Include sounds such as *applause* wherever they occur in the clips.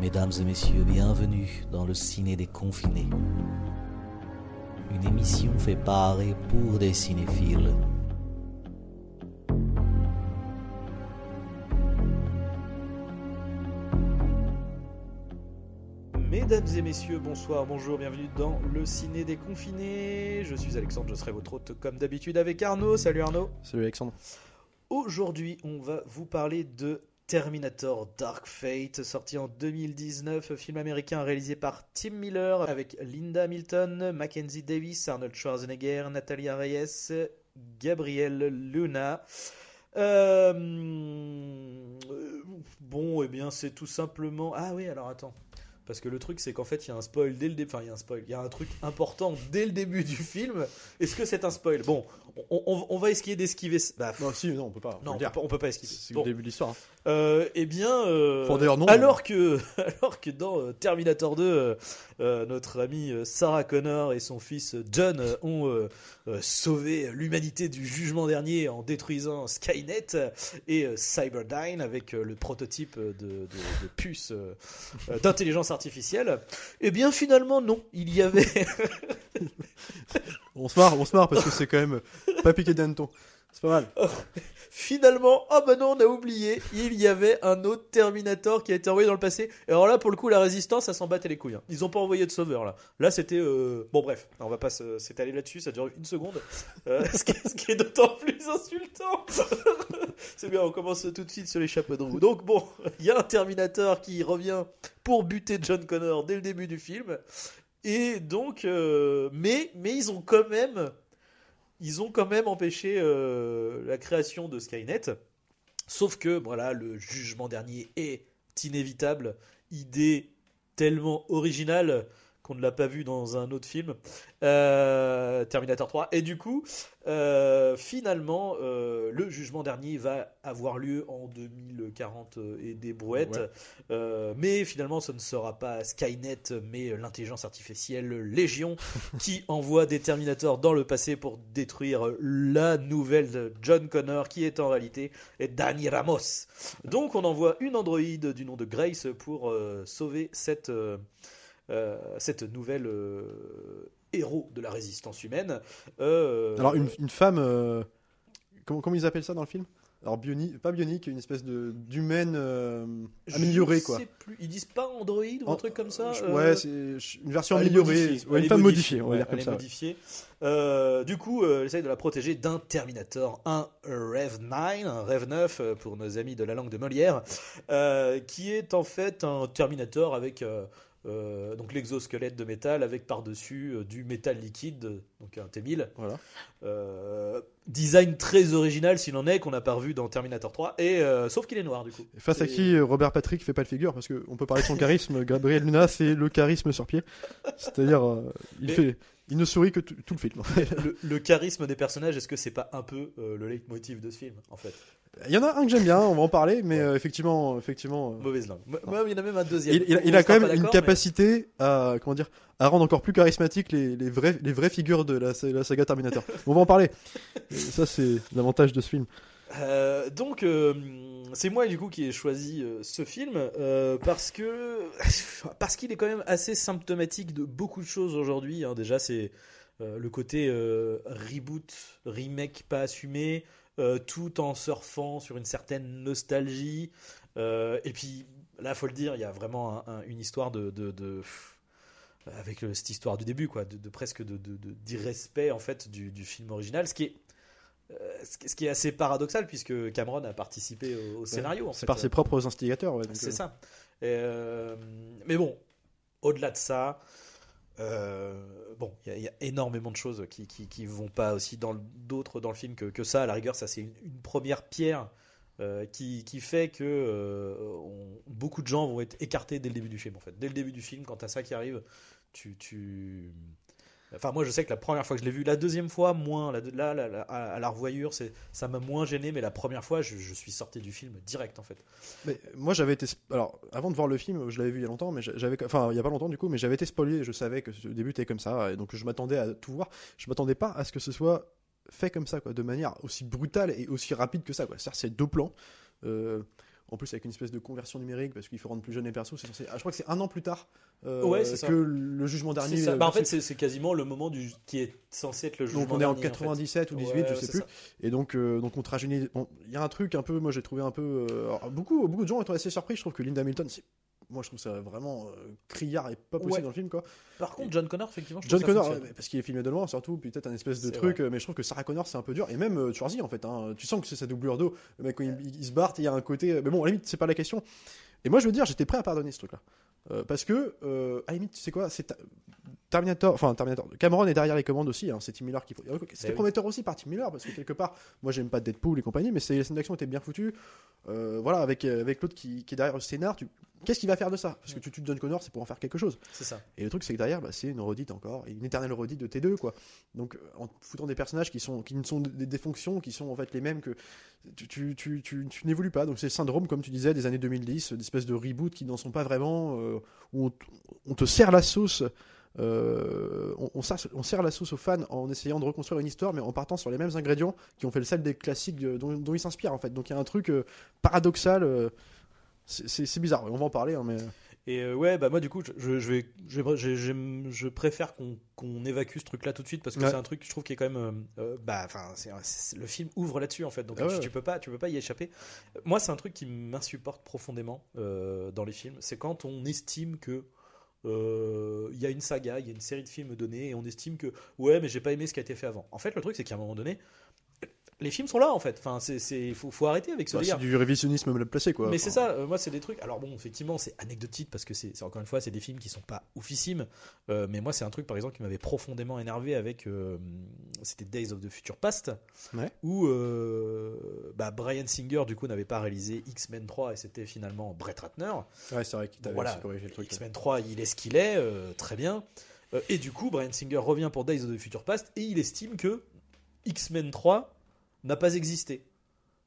Mesdames et messieurs, bienvenue dans le ciné des confinés. Une émission fait par et pour des cinéphiles. Mesdames et messieurs, bonsoir, bonjour, bienvenue dans le ciné des confinés. Je suis Alexandre, je serai votre hôte comme d'habitude avec Arnaud. Salut Arnaud. Salut Alexandre. Aujourd'hui, on va vous parler de Terminator Dark Fate, sorti en 2019, film américain réalisé par Tim Miller avec Linda Hamilton, Mackenzie Davis, Arnold Schwarzenegger, Natalia Reyes, Gabriel Luna. Euh, bon, eh bien, c'est tout simplement. Ah oui, alors attends. Parce que le truc, c'est qu'en fait, il y a un spoil dès le début. Enfin, il y a un spoil. Il y a un truc important dès le début du film. Est-ce que c'est un spoil? Bon, on, on- on va essayer d'esquiver. Bah, Non, si, non, on peut pas. non, on peut, dire. pas, on peut pas esquiver. C'est Bon. le début de l'histoire. hein. Euh, eh bien, euh, non, alors que *laughs* alors que dans euh, Terminator 2, euh, euh, notre amie euh, Sarah Connor et son fils John ont sauvé l'humanité du jugement dernier en détruisant Skynet et Cyberdyne avec le prototype de, de, de puce d'intelligence artificielle. Eh bien, finalement, non. Il y avait On se marre, on se marre parce que c'est quand même pas piqué d'hanneton. C'est pas mal. Finalement, ah bah non, on a oublié, il y avait un autre Terminator qui a été envoyé dans le passé. Et alors là, pour le coup, la résistance, ça s'en battait les couilles. hein. Ils ont pas envoyé de sauveur là. Là, c'était euh, bon, bref, on va pas s'étaler là-dessus, ça dure une seconde, Euh, *laughs* ce qui est, ce qui est d'autant plus insultant. *laughs* C'est bien, on commence tout de suite sur les chapeaux de roue. Donc bon, il y a un Terminator qui revient pour buter John Connor dès le début du film. Et donc, euh, mais mais ils ont quand même ils ont quand même empêché euh, la création de Skynet. Sauf que, voilà, le jugement dernier est inévitable. Idée tellement originale qu'on ne l'a pas vu dans un autre film, Euh, Terminator 3. Et du coup, euh, finalement, euh, le jugement dernier va avoir lieu en 2040 et des brouettes. Ouais. Mais finalement, ce ne sera pas Skynet, mais l'intelligence artificielle Légion *laughs* qui envoie des Terminators dans le passé pour détruire la nouvelle John Connor qui est en réalité Danny Ramos. Donc on envoie une androïde du nom de Grace pour sauver cette, cette nouvelle euh, héros de la résistance humaine. Euh, Alors, une, une femme. euh, comment, comment ils appellent ça dans le film? Alors, bionique, pas bionique, une espèce de d'humaine euh, améliorée, quoi. sais plus. Ils disent pas androïde ou un En- truc comme ça euh, Ouais, c'est une version améliorée. modifiée. Ouais, une femme modifiée, on va dire comme ça. ouais. Euh, du coup, euh, elle essaye de la protéger d'un Terminator, un Rev 9, un Rev 9 euh, pour nos amis de la langue de Molière, euh, qui est en fait un Terminator avec euh, donc l'exosquelette de métal avec par-dessus euh, du métal liquide, donc un T1000. Voilà. Euh, design très original s'il en est qu'on n'a pas revu dans Terminator 3 et sauf qu'il est noir du coup. Et Face à qui Robert Patrick fait pas le figure parce qu'on peut parler de son charisme. Gabriel Luna, c'est le charisme sur pied. C'est-à-dire, il, Mais- fait, il ne sourit que tout, tout le film. en fait. le, le charisme des personnages, est-ce que c'est pas un peu euh, le leitmotiv de ce film en fait? Il y en a un que j'aime bien, on va en parler, mais Ouais. euh, effectivement, effectivement. euh, Mauvaise langue. Il y en a même un deuxième. Il, il a, il quand même une mais- capacité à comment dire à rendre encore plus charismatique les, les vraies les vraies figures de la, sa- la saga Terminator. On va en parler. Ça c'est l'avantage de ce film. Euh, donc, euh, c'est moi du coup qui ai choisi euh, ce film parce que *laughs* parce qu'il est quand même assez symptomatique de beaucoup de choses aujourd'hui. hein. Déjà, c'est le côté reboot, remake pas assumé, tout en surfant sur une certaine nostalgie. Et puis là, faut le dire, il y a vraiment un- un- une histoire de, de- avec cette histoire du début, quoi, de, de presque d'irrespect en fait du, du film original, ce qui est ce qui- ce qui est assez paradoxal puisque Cameron a participé au, au scénario. C'est par ses propres instigateurs. ouais, C'est euh, ça. Et, euh, mais bon, au-delà de ça, euh, bon, il y a- il y, a énormément de choses qui, qui, qui vont pas aussi dans d'autres dans le film que, que ça. À la rigueur, ça c'est une, une première pierre euh, qui, qui fait que euh, on- beaucoup de gens vont être écartés dès le début du film. En fait, dès le début du film, quand t'as ça qui arrive, tu, tu... Enfin, moi, je sais que la première fois que je l'ai vu, la deuxième fois, moins. Là, à, la revoyure, ça m'a moins gêné, mais la première fois, je, suis sorti du film direct, en fait. Mais moi j'avais été alors avant de voir le film, je l'avais vu il y a longtemps, mais j'avais enfin il y a pas longtemps du coup, mais j'avais été spoilé. Je savais que le début était comme ça, donc je m'attendais à tout voir. Je m'attendais pas à ce que ce soit fait comme ça, quoi, de manière aussi brutale et aussi rapide que ça. Quoi. C'est-à-dire, c'est deux plans. euh, en plus avec une espèce de conversion numérique parce qu'il faut rendre plus jeunes les persos. C'est censé... ah, je crois que c'est un an plus tard euh, Ouais, ça. que le jugement dernier. Ça. euh, Bah, en fait, c'est quasiment le moment du qui est censé être le jugement donc on est en dernier, fait. 97 ou 18, Ouais, je sais plus. ça. Et donc, euh, donc on bon, Il y a un truc un peu, moi j'ai trouvé un peu. euh, alors, beaucoup, beaucoup de gens ont été assez surpris. Je trouve que Linda Hamilton, c'est- moi je trouve ça vraiment euh, criard et pas possible Ouais. dans le film quoi. Par contre, John Connor, effectivement, je John trouve ça Connor, euh, parce qu'il est filmé de loin surtout, puis peut-être un espèce de truc, euh, mais je trouve que Sarah Connor c'est un peu dur. Et même euh, Schwarzy en fait, hein, tu sens que c'est sa doublure d'eau. Le mec quand il, il se barre, il y a un côté. euh, Mais bon, à la limite, c'est pas la question. Et moi je veux dire, j'étais prêt à pardonner ce truc-là. Euh, parce que, euh, à la limite, tu sais quoi, c'est ta- Terminator, enfin Terminator, Cameron est derrière les commandes aussi, hein, c'est Tim Miller qui. C'était Eh oui. prometteur aussi par Tim Miller, parce que quelque part, moi j'aime pas Deadpool et compagnie, mais les scènes d'action étaient bien foutues. Euh, voilà, avec, euh, avec l'autre qui, qui est derrière le scénar, tu... qu'est-ce qu'il va faire de ça? Parce que tu tues John Connor, c'est pour en faire quelque chose. C'est ça. Et le truc, c'est que derrière, bah, c'est une redite encore, une éternelle redite de T2, quoi. Donc, euh, en foutant des personnages qui, sont, qui ne sont des, des fonctions, qui sont en fait les mêmes que. Tu, tu, tu, tu, tu n'évolues pas. Donc, c'est le syndrome, comme tu disais, des années 2010, d'espèces de reboot qui n'en sont pas vraiment, euh, où on te sert la sauce. Euh, on, on, sert, on sert la sauce aux fans en essayant de reconstruire une histoire, mais en partant sur les mêmes ingrédients qui ont fait le sel des classiques euh, dont, dont ils s'inspirent, en fait. Donc, il y a un truc euh, paradoxal. c'est- bizarre, on va en parler, hein, mais. Et euh, ouais, bah moi du coup, je, je vais, je, vais- j'ai- j'aime- je préfère qu'on évacue ce truc-là tout de suite parce que Ouais. c'est un truc, je trouve, qui est quand même, euh, bah, enfin, le film ouvre là-dessus en fait, donc Ah ouais, tu, peux pas, tu peux pas y échapper. Moi, c'est un truc qui m'insupporte profondément euh, dans les films, c'est quand on estime que il y a une saga, il y a une série de films donnés et on estime que ouais, mais j'ai pas aimé ce qui a été fait avant. En fait, le truc, c'est qu'à un moment donné, les films sont là en fait. Enfin, c'est, faut, faut arrêter avec ce Bah, délire. c'est du révisionnisme mal placé, quoi. Mais Enfin, c'est ça, euh, moi c'est des trucs. Alors bon, effectivement, c'est anecdotique parce que c'est encore une fois, c'est des films qui sont pas oufissimes. Euh, mais moi, c'est un truc par exemple qui m'avait profondément énervé avec. euh, C'était Days of the Future Past, Ouais. où bah, Brian Singer du coup n'avait pas réalisé X-Men 3 et c'était finalement Brett Ratner. Ouais, c'est vrai qu'il t'avait Voilà. corrigé le truc. X-Men 3, il est ce qu'il est, très bien. Et du coup, Brian Singer revient pour Days of the Future Past et il estime que X-Men 3 n'a pas existé.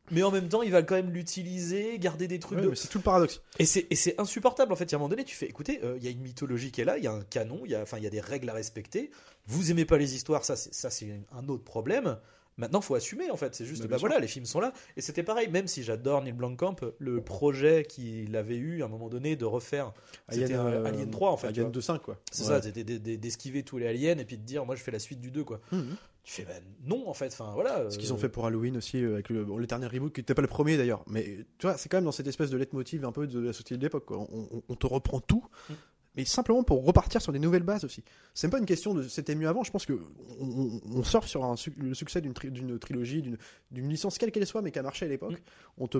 Mais en même temps, il va quand même l'utiliser, garder des trucs Ouais, de. c'est tout le paradoxe. Et c'est, et c'est insupportable en fait. Il y a un moment donné, tu fais écoutez, euh, il y a une mythologie qui est là, il y a un canon, il y a, enfin, il y a des règles à respecter. Vous aimez pas les histoires, ça c'est, ça c'est un autre problème. Maintenant, faut assumer en fait. C'est juste, Bah, sûr. voilà, les films sont là. Et c'était pareil, même si j'adore Neil Blomkamp, le projet qu'il avait eu à un moment donné de refaire, c'était euh, Alien 3 en fait. Alien vois. 2.5, quoi. C'est Ouais. ça, c'était d'esquiver tous les aliens et puis de dire, moi je fais la suite du 2 quoi. Mhm. Tu fais, bah, non en fait. Enfin voilà. Ce qu'ils euh, ont fait pour Halloween aussi, euh, avec le- bon, l'éternel reboot, qui n'était pas le premier d'ailleurs. Mais tu vois, c'est quand même dans cette espèce de leitmotiv un peu de la société de l'époque. quoi. On, on- on te reprend tout, Mm. Mais simplement pour repartir sur des nouvelles bases aussi. C'est pas une question de c'était mieux avant. Je pense que on, surfe sur un, le succès d'une tri- d'une trilogie, d'une licence quelle qu'elle soit, mais qui a marché à l'époque. Mm. On te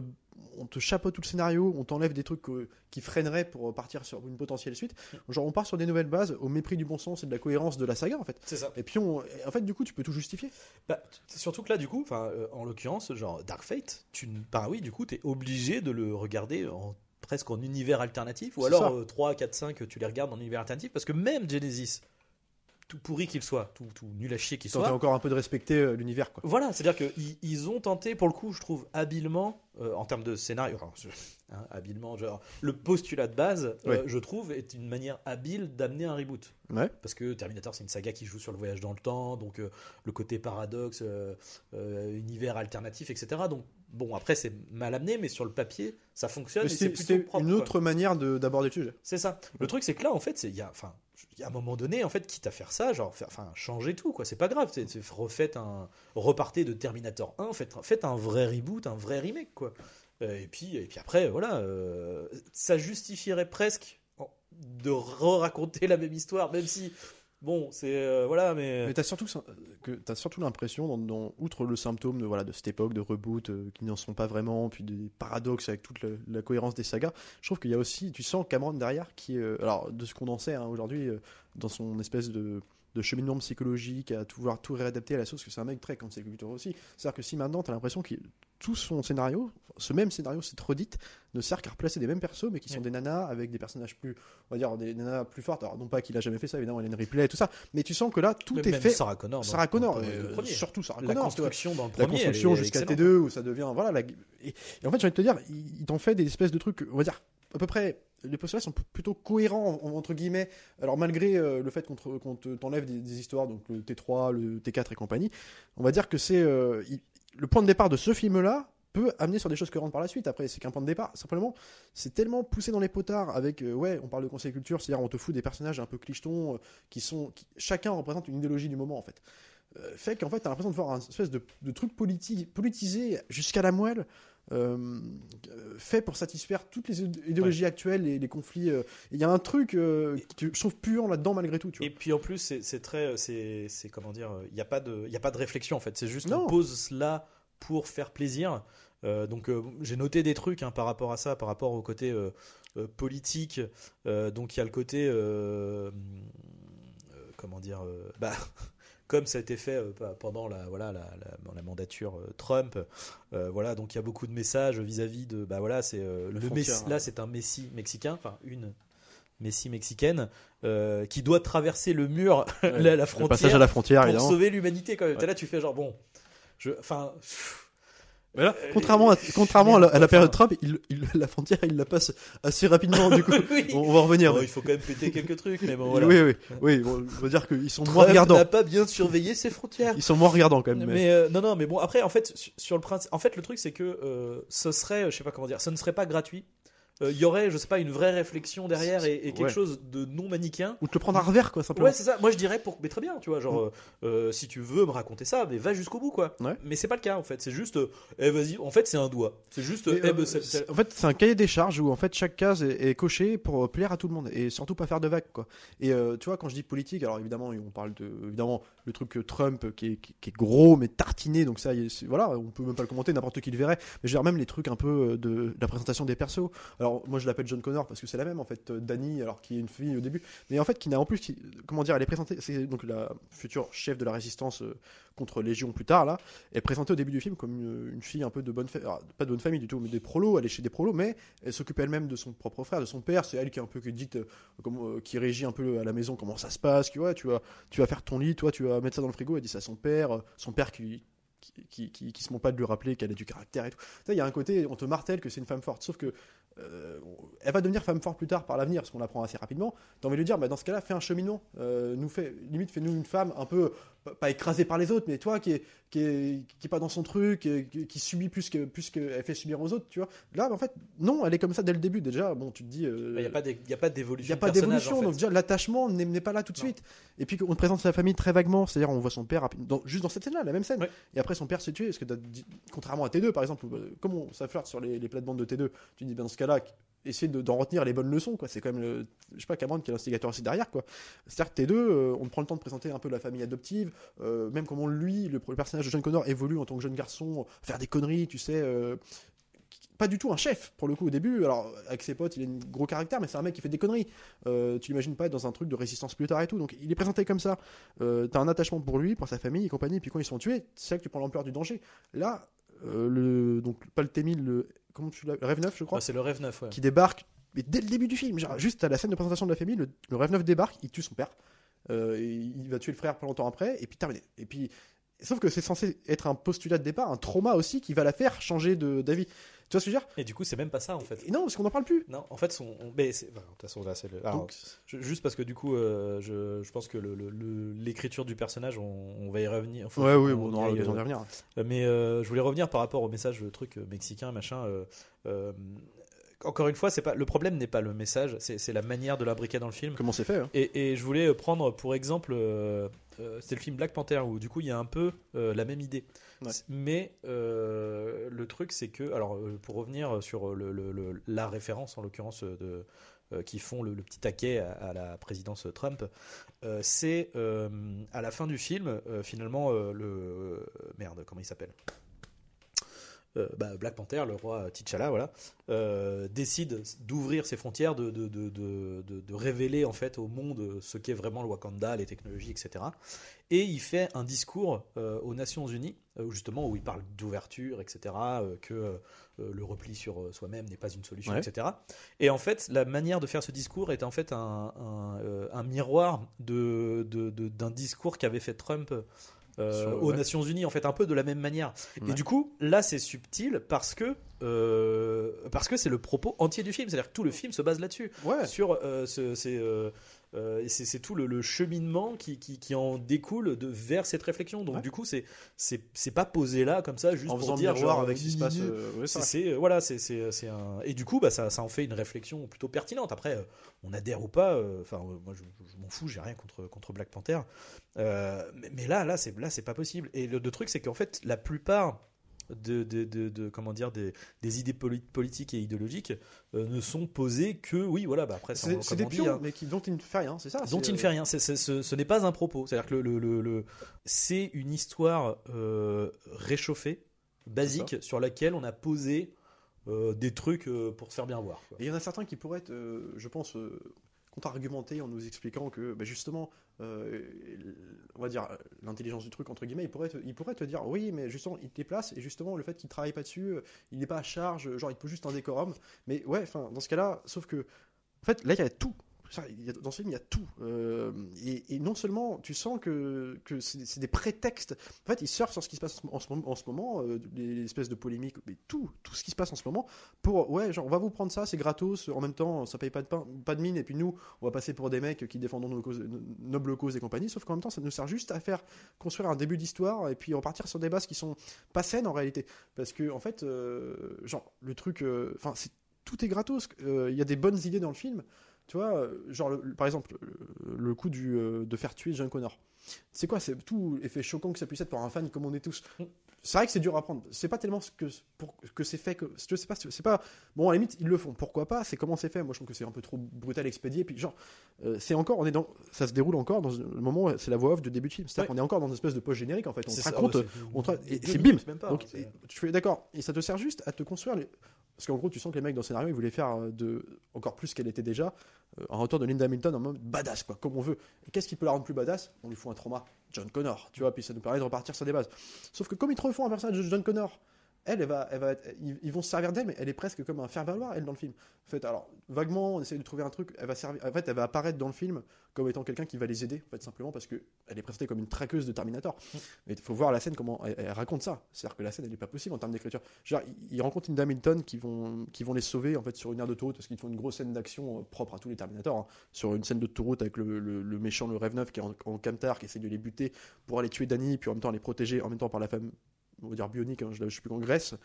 on te chapeaute tout le scénario, on t'enlève des trucs qui freineraient pour partir sur une potentielle suite. Mm. Genre on part sur des nouvelles bases au mépris du bon sens et de la cohérence de la saga en fait. C'est ça. Et puis on, en fait du coup tu peux tout justifier. Bah, surtout que là, du coup, enfin, euh, en l'occurrence, genre Dark Fate, tu, bah oui, du coup, t'es obligé de le regarder en presque en univers alternatif, ou alors euh, 3, 4, 5, tu les regardes en univers alternatif, parce que même Genesis, tout pourri qu'il soit, tout, tout nul à chier qu'il soit, encore un peu de respecter euh, l'univers quoi. voilà, c'est-à-dire qu'ils ils ont tenté, pour le coup, je trouve, habilement, euh, en termes de scénario, hein, habilement, genre, le postulat de base, euh, Ouais. je trouve, est une manière habile d'amener un reboot. Ouais. Parce que Terminator, c'est une saga qui joue sur le voyage dans le temps, donc le côté paradoxe, univers alternatif, etc. Donc, bon, après, c'est mal amené, mais sur le papier, ça fonctionne. C'est plutôt propre, une quoi. autre manière de- d'aborder le sujet. C'est ça. Le truc, c'est que là, en fait, il y a, enfin, il y a un moment donné, en fait, quitte à faire ça, genre, enfin, changer tout, quoi. C'est pas grave. Refaites un, repartez de Terminator 1, faites, faites un vrai reboot, un vrai remake, quoi. Euh, Et puis, et puis après, voilà, euh, ça justifierait presque de re-raconter la même histoire, même si, bon, c'est, euh, voilà, mais. Mais t'as surtout, surtout l'impression, dans, outre le symptôme de, voilà, de cette époque, de reboot, euh, qui n'en sont pas vraiment, puis des paradoxes avec toute la, cohérence des sagas, je trouve qu'il y a aussi, tu sens Cameron derrière, qui euh, alors de ce qu'on en sait hein, aujourd'hui, euh, dans son espèce de, de cheminement psychologique, à tout vouloir tout réadapter à la sauce, que c'est un mec très consécuteur aussi. C'est-à-dire que si maintenant t'as l'impression que tout son scénario, ce même scénario, cette redite, ne sert qu'à replacer des mêmes persos, mais qui sont Ouais. des nanas avec des personnages plus, on va dire, des nanas plus fortes. Alors non pas qu'il a jamais fait ça, évidemment, Hélène Ripley et tout ça, mais tu sens que là, tout Même- est même fait. Sarah Connor. Sarah Connor, euh, surtout Sarah La Connor. construction dans le La premier. construction elle est jusqu'à excellente. T2 où ça devient voilà la- et, et en fait j'ai envie de te dire il, il t'en fait des espèces de trucs on va dire à peu près les postulats sont plutôt cohérents en- entre guillemets alors malgré euh, le fait qu'on te- qu'on te- t'enlève des, des histoires donc le T3 le T4 et compagnie on va dire que c'est euh, le point de départ de ce film là peut amener sur des choses cohérentes par la suite. Après, c'est qu'un point de départ. Simplement, c'est tellement poussé dans les potards avec, euh, ouais, on parle de conseil culture, c'est-à-dire on te fout des personnages un peu clichetons euh, qui sont, chacun représente une idéologie du moment en fait. Euh, fait qu'en fait, t'as l'impression de voir un espèce de, truc politisé jusqu'à la moelle. Euh, euh, fait pour satisfaire toutes les idé- idéologies actuelles et les conflits. euh. Il y a un truc euh, que je trouve puant là-dedans malgré tout. Tu vois. Et puis en plus, c'est très, c'est c'est comment dire, il n'y a pas de, il y a pas de réflexion en fait. C'est juste Non. on pose cela pour faire plaisir. Euh, donc euh, j'ai noté des trucs hein, par rapport à ça, par rapport au côté euh, euh, politique. Euh, donc il y a le côté, euh, euh, comment dire, euh, bah. Comme ça a été fait euh, pendant la voilà la, la- la mandature euh, Trump, euh, voilà donc il y a beaucoup de messages vis-à-vis de bah voilà c'est euh, le frontière, messi- hein. là c'est un messie mexicain, enfin une messie mexicaine euh, qui doit traverser le mur, *laughs* la, la Le frontière, passage à la frontière, pour évidemment. sauver l'humanité. Quand même. Ouais. là, tu fais genre bon, je, enfin, pff, Mais là, Euh, contrairement à, contrairement à la, à la enfin- période Trump, il, il- la frontière, il la passe assez rapidement. Du coup, *laughs* oui. on, on va revenir. Bon, il faut quand même péter quelques trucs, mais bon voilà. Oui, oui, oui. Bon, on va dire qu'ils sont moins Trump regardants. n'a pas bien surveillé ses frontières. Ils sont moins regardants quand même. Mais, mais- euh, non, non, mais bon, après, en fait, sur- le principe, en fait, le truc, c'est que euh, ce serait, je sais pas comment dire, ce ne serait pas gratuit. Euh, Il y aurait, je sais pas, une vraie réflexion derrière et, et quelque Ouais. chose de non manichéen. Ou te le prendre à revers, quoi, simplement. Ouais, c'est ça. Moi, je dirais pour, mais très bien, tu vois, genre, Mm. euh, euh, si tu veux me raconter ça, mais va jusqu'au bout, quoi. Ouais. Mais c'est pas le cas, en fait. C'est juste, euh, eh, vas-y. En fait, c'est un doigt. C'est juste, Mais, eh, euh, ben, c'est- c'est- c'est- en fait, c'est un cahier des charges où en fait chaque case est, est cochée pour euh, plaire à tout le monde et surtout pas faire de vagues quoi. Et euh, tu vois quand je dis politique, alors évidemment on parle de évidemment le truc euh, Trump euh, qui est, qui, qui est gros mais tartiné donc ça voilà on peut même pas le commenter n'importe qui le verrait. Mais je veux dire même les trucs un peu euh, de, la présentation des persos. Alors moi je l'appelle John Connor parce que c'est la même en fait euh, Dani alors qui est une fille au début. Mais en fait qui n'a en plus comment dire elle est présentée c'est donc la future chef de la résistance euh, contre Légion plus tard là est présentée au début du film comme une, fille un peu de bonne famille, pas de bonne famille du tout, mais des prolos, elle est chez des prolos, mais elle s'occupe elle-même de son propre frère, de son père, c'est elle qui est un peu qui dicte, euh, comment, euh, qui régit un peu à la maison comment ça se passe, tu vois, tu vas, tu vas faire ton lit, toi tu vas mettre ça dans le frigo, elle dit ça à son père, son père qui qui, qui, se ment pas de lui rappeler qu'elle a du caractère et tout. Il y a un côté, on te martèle que c'est une femme forte, sauf que euh, elle va devenir femme forte plus tard par l'avenir, parce qu'on l'apprend assez rapidement. T'as envie de lui dire, bah, dans ce cas-là, fais un cheminement, euh, nous fait, limite fais-nous une femme un peu pas- écrasée par les autres, mais toi qui est qui est, qui est pas dans son truc, qui, qui- subit plus que plus qu'elle fait subir aux autres, tu vois. Là, en fait, non, elle est comme ça dès le début déjà. Bon, tu te dis, euh, il n'y a pas d'é- il d'évolution. n'y a pas d'évolution, en fait. donc déjà l'attachement n'est pas là tout de Non. suite. Et puis on te présente sa famille très vaguement, c'est-à-dire on voit son père dans- juste dans cette scène-là, la même scène. Ouais. Et après son père s'est tué, parce que dit- contrairement à T2 par exemple, où, euh, comme on- ça flirte sur les, les plates-bandes de T2, tu dis ben, dans ce cas-là, essayer de- d'en retenir les bonnes leçons. C'est quand même le, je sais pas Cameron qui est l'instigateur aussi derrière, quoi. Que T2, euh, on prend le temps de présenter un peu la famille adoptive, euh, même comment lui, le, personnage de John Connor évolue en tant que jeune garçon, faire des conneries, tu sais. euh, pas du tout un chef pour le coup au début. Alors avec ses potes, il a un gros caractère, mais c'est un mec qui fait des conneries. Euh, tu l'imagines pas être dans un truc de résistance plus tard et tout. Donc il est présenté comme ça. T'as un attachement pour lui, pour sa famille et compagnie. Et puis quand ils sont tués, c'est là que tu prends l'ampleur du danger. Là, le donc pas le T1000, le comment tu l'as, Rêve 9 je crois, Ah, c'est le rêve neuf, ouais. qui débarque. Mais dès le début du film, genre, juste à la scène de présentation de la famille, le, le Rêve 9 débarque, il tue son père. Euh, il va tuer le frère pas longtemps après, et puis terminé. Et puis, sauf que c'est censé être un postulat de départ, un trauma aussi qui va la faire changer de- d'avis. Tu vois ce que je veux dire? Et du coup, c'est même pas ça, en fait. Et Non, parce qu'on n'en parle plus. Non, en fait, son, on- mais enfin, de toute façon, là, c'est le. alors, Donc, je- juste parce que du coup, euh, je, je pense que l'écriture du personnage, on, on va y revenir. Ouais, oui, on y aura l'occasion euh, d'y revenir. Mais euh, je voulais revenir par rapport au message, le truc euh, mexicain, machin. euh, euh, encore une fois, c'est pas le problème n'est pas le message, c'est c'est la manière de l'imbriquer dans le film. Comment c'est fait hein Et, et je voulais prendre pour exemple, euh, euh, c'était le film Black Panther où du coup il y a un peu euh, la même idée. Ouais. Mais euh, le truc c'est que, alors euh, pour revenir sur le, le- le- la référence en l'occurrence euh, de euh, qui font le, petit taquet à, à la présidence Trump, euh, c'est euh, à la fin du film euh, finalement euh, le merde comment il s'appelle? euh, bah, Black Panther, le roi T'Challa, voilà, euh, décide d'ouvrir ses frontières, de, de, de, de, révéler en fait au monde ce qu'est vraiment le Wakanda, les technologies, etc. Et il fait un discours euh, aux Nations Unies, euh, justement où il parle d'ouverture, etc., euh, que euh, le repli sur euh, soi-même n'est pas une solution, Ouais. etc. Et en fait, la manière de faire ce discours est en fait un, un, euh, un miroir de, de- de- d'un discours qu'avait fait Trump. Euh, Sur- aux ouais. Nations Unies, en fait, un peu de la même manière. Ouais. Et du coup, là, c'est subtil parce que parce que c'est le propos entier du film. C'est-à-dire que tout le film se base là-dessus. Ouais. Sur euh, ce, euh, euh, et c'est, tout le, le cheminement qui, qui, qui en découle de, vers cette réflexion. Donc Ouais. du coup, c'est, c'est, pas posé là comme ça juste En pour dire genre, avec ce qui se passe. euh, euh, ouais, c'est, voilà, c'est, c'est, un et du coup, bah, ça, ça en fait une réflexion plutôt pertinente. Après, euh, on adhère ou pas. euh, Enfin, euh, moi, je, je m'en fous, j'ai rien contre contre Black Panther. Euh, mais, mais là, là, c'est là, c'est pas possible. Et le, le truc, c'est qu'en fait, la plupart de, de, de, de- comment dire des, des idées poli- politiques et idéologiques euh, ne sont posées que oui, voilà. Bah après, C'est des on dit, pions, hein, mais qui, dont il ne fait rien, c'est ça dont il ne euh, fait rien. C'est- c'est- ce, ce n'est pas un propos. C'est-à-dire que le, le- le- le- c'est une histoire euh, réchauffée, basique, sur laquelle on a posé euh, des trucs euh, pour se faire bien voir. quoi. Et il y en a certains qui pourraient être, euh, je pense, euh, contre-argumenter en nous expliquant que, bah, justement, euh, on va dire, l'intelligence du truc, entre guillemets, il pourrait, te, pourrait te dire, oui, mais justement, il te déplace, et justement, le fait qu'il travaille pas dessus, euh, il n'est pas à charge, genre, il peut juste un décorum. Mais ouais, enfin, dans ce cas-là, sauf que, en fait, là, il y a tout. Dans ce film, il y a tout. Euh, et, non seulement, tu sens que, c'est des prétextes. En fait, ils surfent sur ce qui se passe en ce, moment- en ce euh, les, les espèces de polémiques, mais tout, tout ce qui se passe en ce moment, pour, ouais, genre, on va vous prendre ça, c'est gratos, en même temps, ça paye pas de, pain, mine, et puis nous, on va passer pour des mecs qui défendons nos nobles causes et compagnie, sauf qu'en même temps, ça nous sert juste à faire construire un début d'histoire, et puis repartir sur des bases qui sont pas saines en réalité. Parce que, en fait, euh, genre, le truc, enfin, tout est gratos. Il y a des bonnes idées dans le film. Tu vois, genre, par exemple, le, coup du, euh, de faire tuer John Connor. C'est quoi C'est tout effet choquant que ça puisse être pour un fan comme on est tous. C'est vrai que c'est dur à prendre. C'est pas tellement ce que, pour, que c'est fait que. Je sais pas, c'est pas. Bon, à la limite, ils le font. Pourquoi pas? C'est comment c'est fait? Moi, je trouve que c'est un peu trop brutal expédié. Puis, genre, euh, c'est encore. On est dans. Ça se déroule encore dans le moment. où C'est la voix off du début de film. C'est-à-dire Ouais. qu'on est encore dans une espèce de post générique en fait. On te raconte. c'est- bim. même pas, Donc, hein, et- tu fais d'accord. Et ça te sert juste à te construire les. Parce qu'en gros, tu sens que les mecs dans le scénario, ils voulaient faire euh, de encore plus qu'elle était déjà euh, un retour de Linda Hamilton en mode badass, quoi, comme on veut. Et qu'est-ce qui peut la rendre plus badass? On lui fout un trauma, John Connor, tu vois, puis ça nous permet de repartir sur des bases. Sauf que comme ils te refont un personnage de John Connor, elle, elle va, elle va être- ils, ils vont se servir d'elle, mais elle est presque comme un faire-valoir, elle, dans le film. En fait, alors, vaguement, on essaie de trouver un truc, elle va servir, en fait, elle va apparaître dans le film comme étant quelqu'un qui va les aider, en fait, simplement parce que elle est présentée comme une traqueuse de Terminator. Mais il faut voir la scène, comment elle, elle raconte ça. C'est-à-dire que la scène, elle n'est pas possible en termes d'écriture. Genre, ils, rencontrent une Hamilton qui vont, qui vont les sauver, en fait, sur une aire d'autoroute, parce qu'ils font une grosse scène d'action euh, propre à tous les Terminators, hein. sur une scène d'autoroute avec le, le- le méchant, le Rêve 9, qui est en, en camtar, qui essaie de les buter pour aller tuer Danny, puis en même temps les protéger, en même temps par la femme, on va dire bionique, hein, je ne sais plus qu'en Grèce.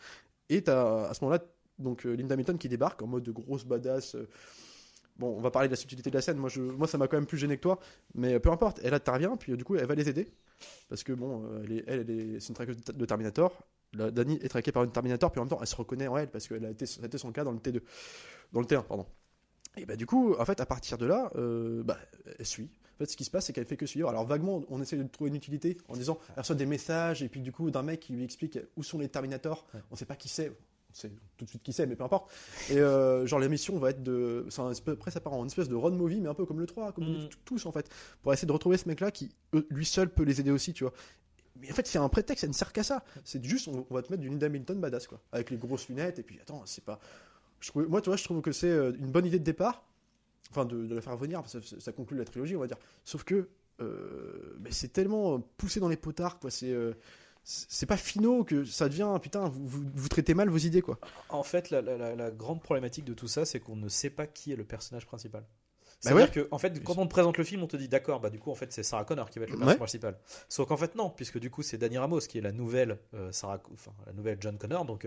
Et à ce moment-là, donc euh, Linda Hamilton qui débarque en mode de grosse badass. euh, Bon, on va parler de la subtilité de la scène. Moi, ça m'a quand même plus gêné que toi. Mais euh, peu importe, elle intervient, puis du coup, elle va les aider. Parce que bon, elle, est, elle, est, c'est une traqueuse de Terminator. Dani est traquée par une Terminator, puis en même temps, elle se reconnaît en elle, parce qu'elle a été, ça a été son cas dans le T2. Dans le T1, pardon. Et bah, du coup, en fait, à partir de là, euh, bah, elle suit. En fait, ce qui se passe, c'est qu'elle fait que suivre. Alors, vaguement, on essaie de trouver une utilité en disant, elle reçoit des messages, et puis du coup, d'un mec qui lui explique où sont les Terminators. Ouais. On sait pas qui c'est. On sait tout de suite qui c'est, mais peu importe. Et euh, genre, la mission va être de. C'est un espèce, après, ça part en une espèce de road movie, mais un peu comme le 3, comme Mm. tous, en fait. Pour essayer de retrouver ce mec-là qui, lui seul, peut les aider aussi, tu vois. Mais en fait, c'est un prétexte, ça ne sert qu'à ça. C'est juste, on, on va te mettre du Linda Hamilton badass, quoi. Avec les grosses lunettes, et puis, attends, c'est pas. Je trouve- moi, tu vois, je trouve que c'est euh, une bonne idée de départ. Enfin, de, de la faire venir, parce que ça, ça conclut la trilogie, on va dire. Sauf que. euh, mais c'est tellement poussé dans les potards, quoi. C'est. euh, c'est c'est pas finaux que ça devient putain vous, vous, vous traitez mal vos idées quoi. En fait, la, la- grande problématique de tout ça, c'est qu'on ne sait pas qui est le personnage principal. Bah C'est-à-dire ouais. que, en fait, quand on te présente le film, on te dit d'accord, bah du coup, en fait, c'est Sarah Connor qui va être le personnage Ouais. principal. Sauf qu'en fait, non, puisque du coup, c'est Danny Ramos qui est la nouvelle euh, Sarah, enfin, la nouvelle John Connor, donc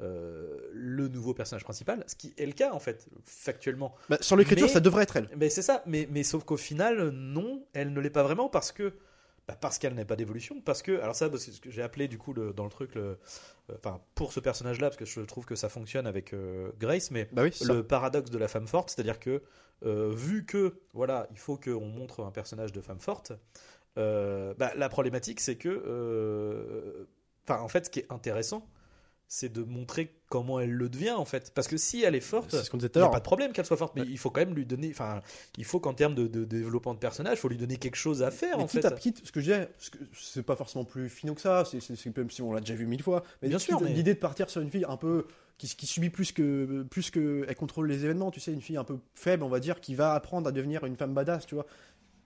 euh, le nouveau personnage principal, ce qui est le cas en fait, factuellement. Bah, sur l'écriture ça devrait être elle. Mais c'est ça, mais, mais sauf qu'au final, non, elle ne l'est pas vraiment parce que. bah, parce qu'elle n'a pas d'évolution, parce que. Alors, ça, c'est ce que j'ai appelé du coup le- dans le truc, le, euh, enfin, pour ce personnage-là, parce que je trouve que ça fonctionne avec euh, Grace, mais Bah oui, le paradoxe de la femme forte, c'est-à-dire que vu que voilà, il faut qu'on montre un personnage de femme forte, bah, la problématique c'est que, enfin, en fait, ce qui est intéressant, c'est de montrer comment elle le devient en fait, parce que si elle est forte, il n'y a pas de problème qu'elle soit forte, mais il faut quand même lui donner. Enfin, il faut qu'en termes de, de développement de personnage, il faut lui donner quelque chose à faire Mais en fait. à quitte, ce que je disais, parce que c'est pas forcément plus finaux que ça, c'est, même si on l'a déjà vu mille fois. Mais Bien sûr, mais- l'idée de partir sur une fille un peu qui, qui subit plus que plus que elle contrôle les événements, tu sais, une fille un peu faible, on va dire, qui va apprendre à devenir une femme badass, tu vois,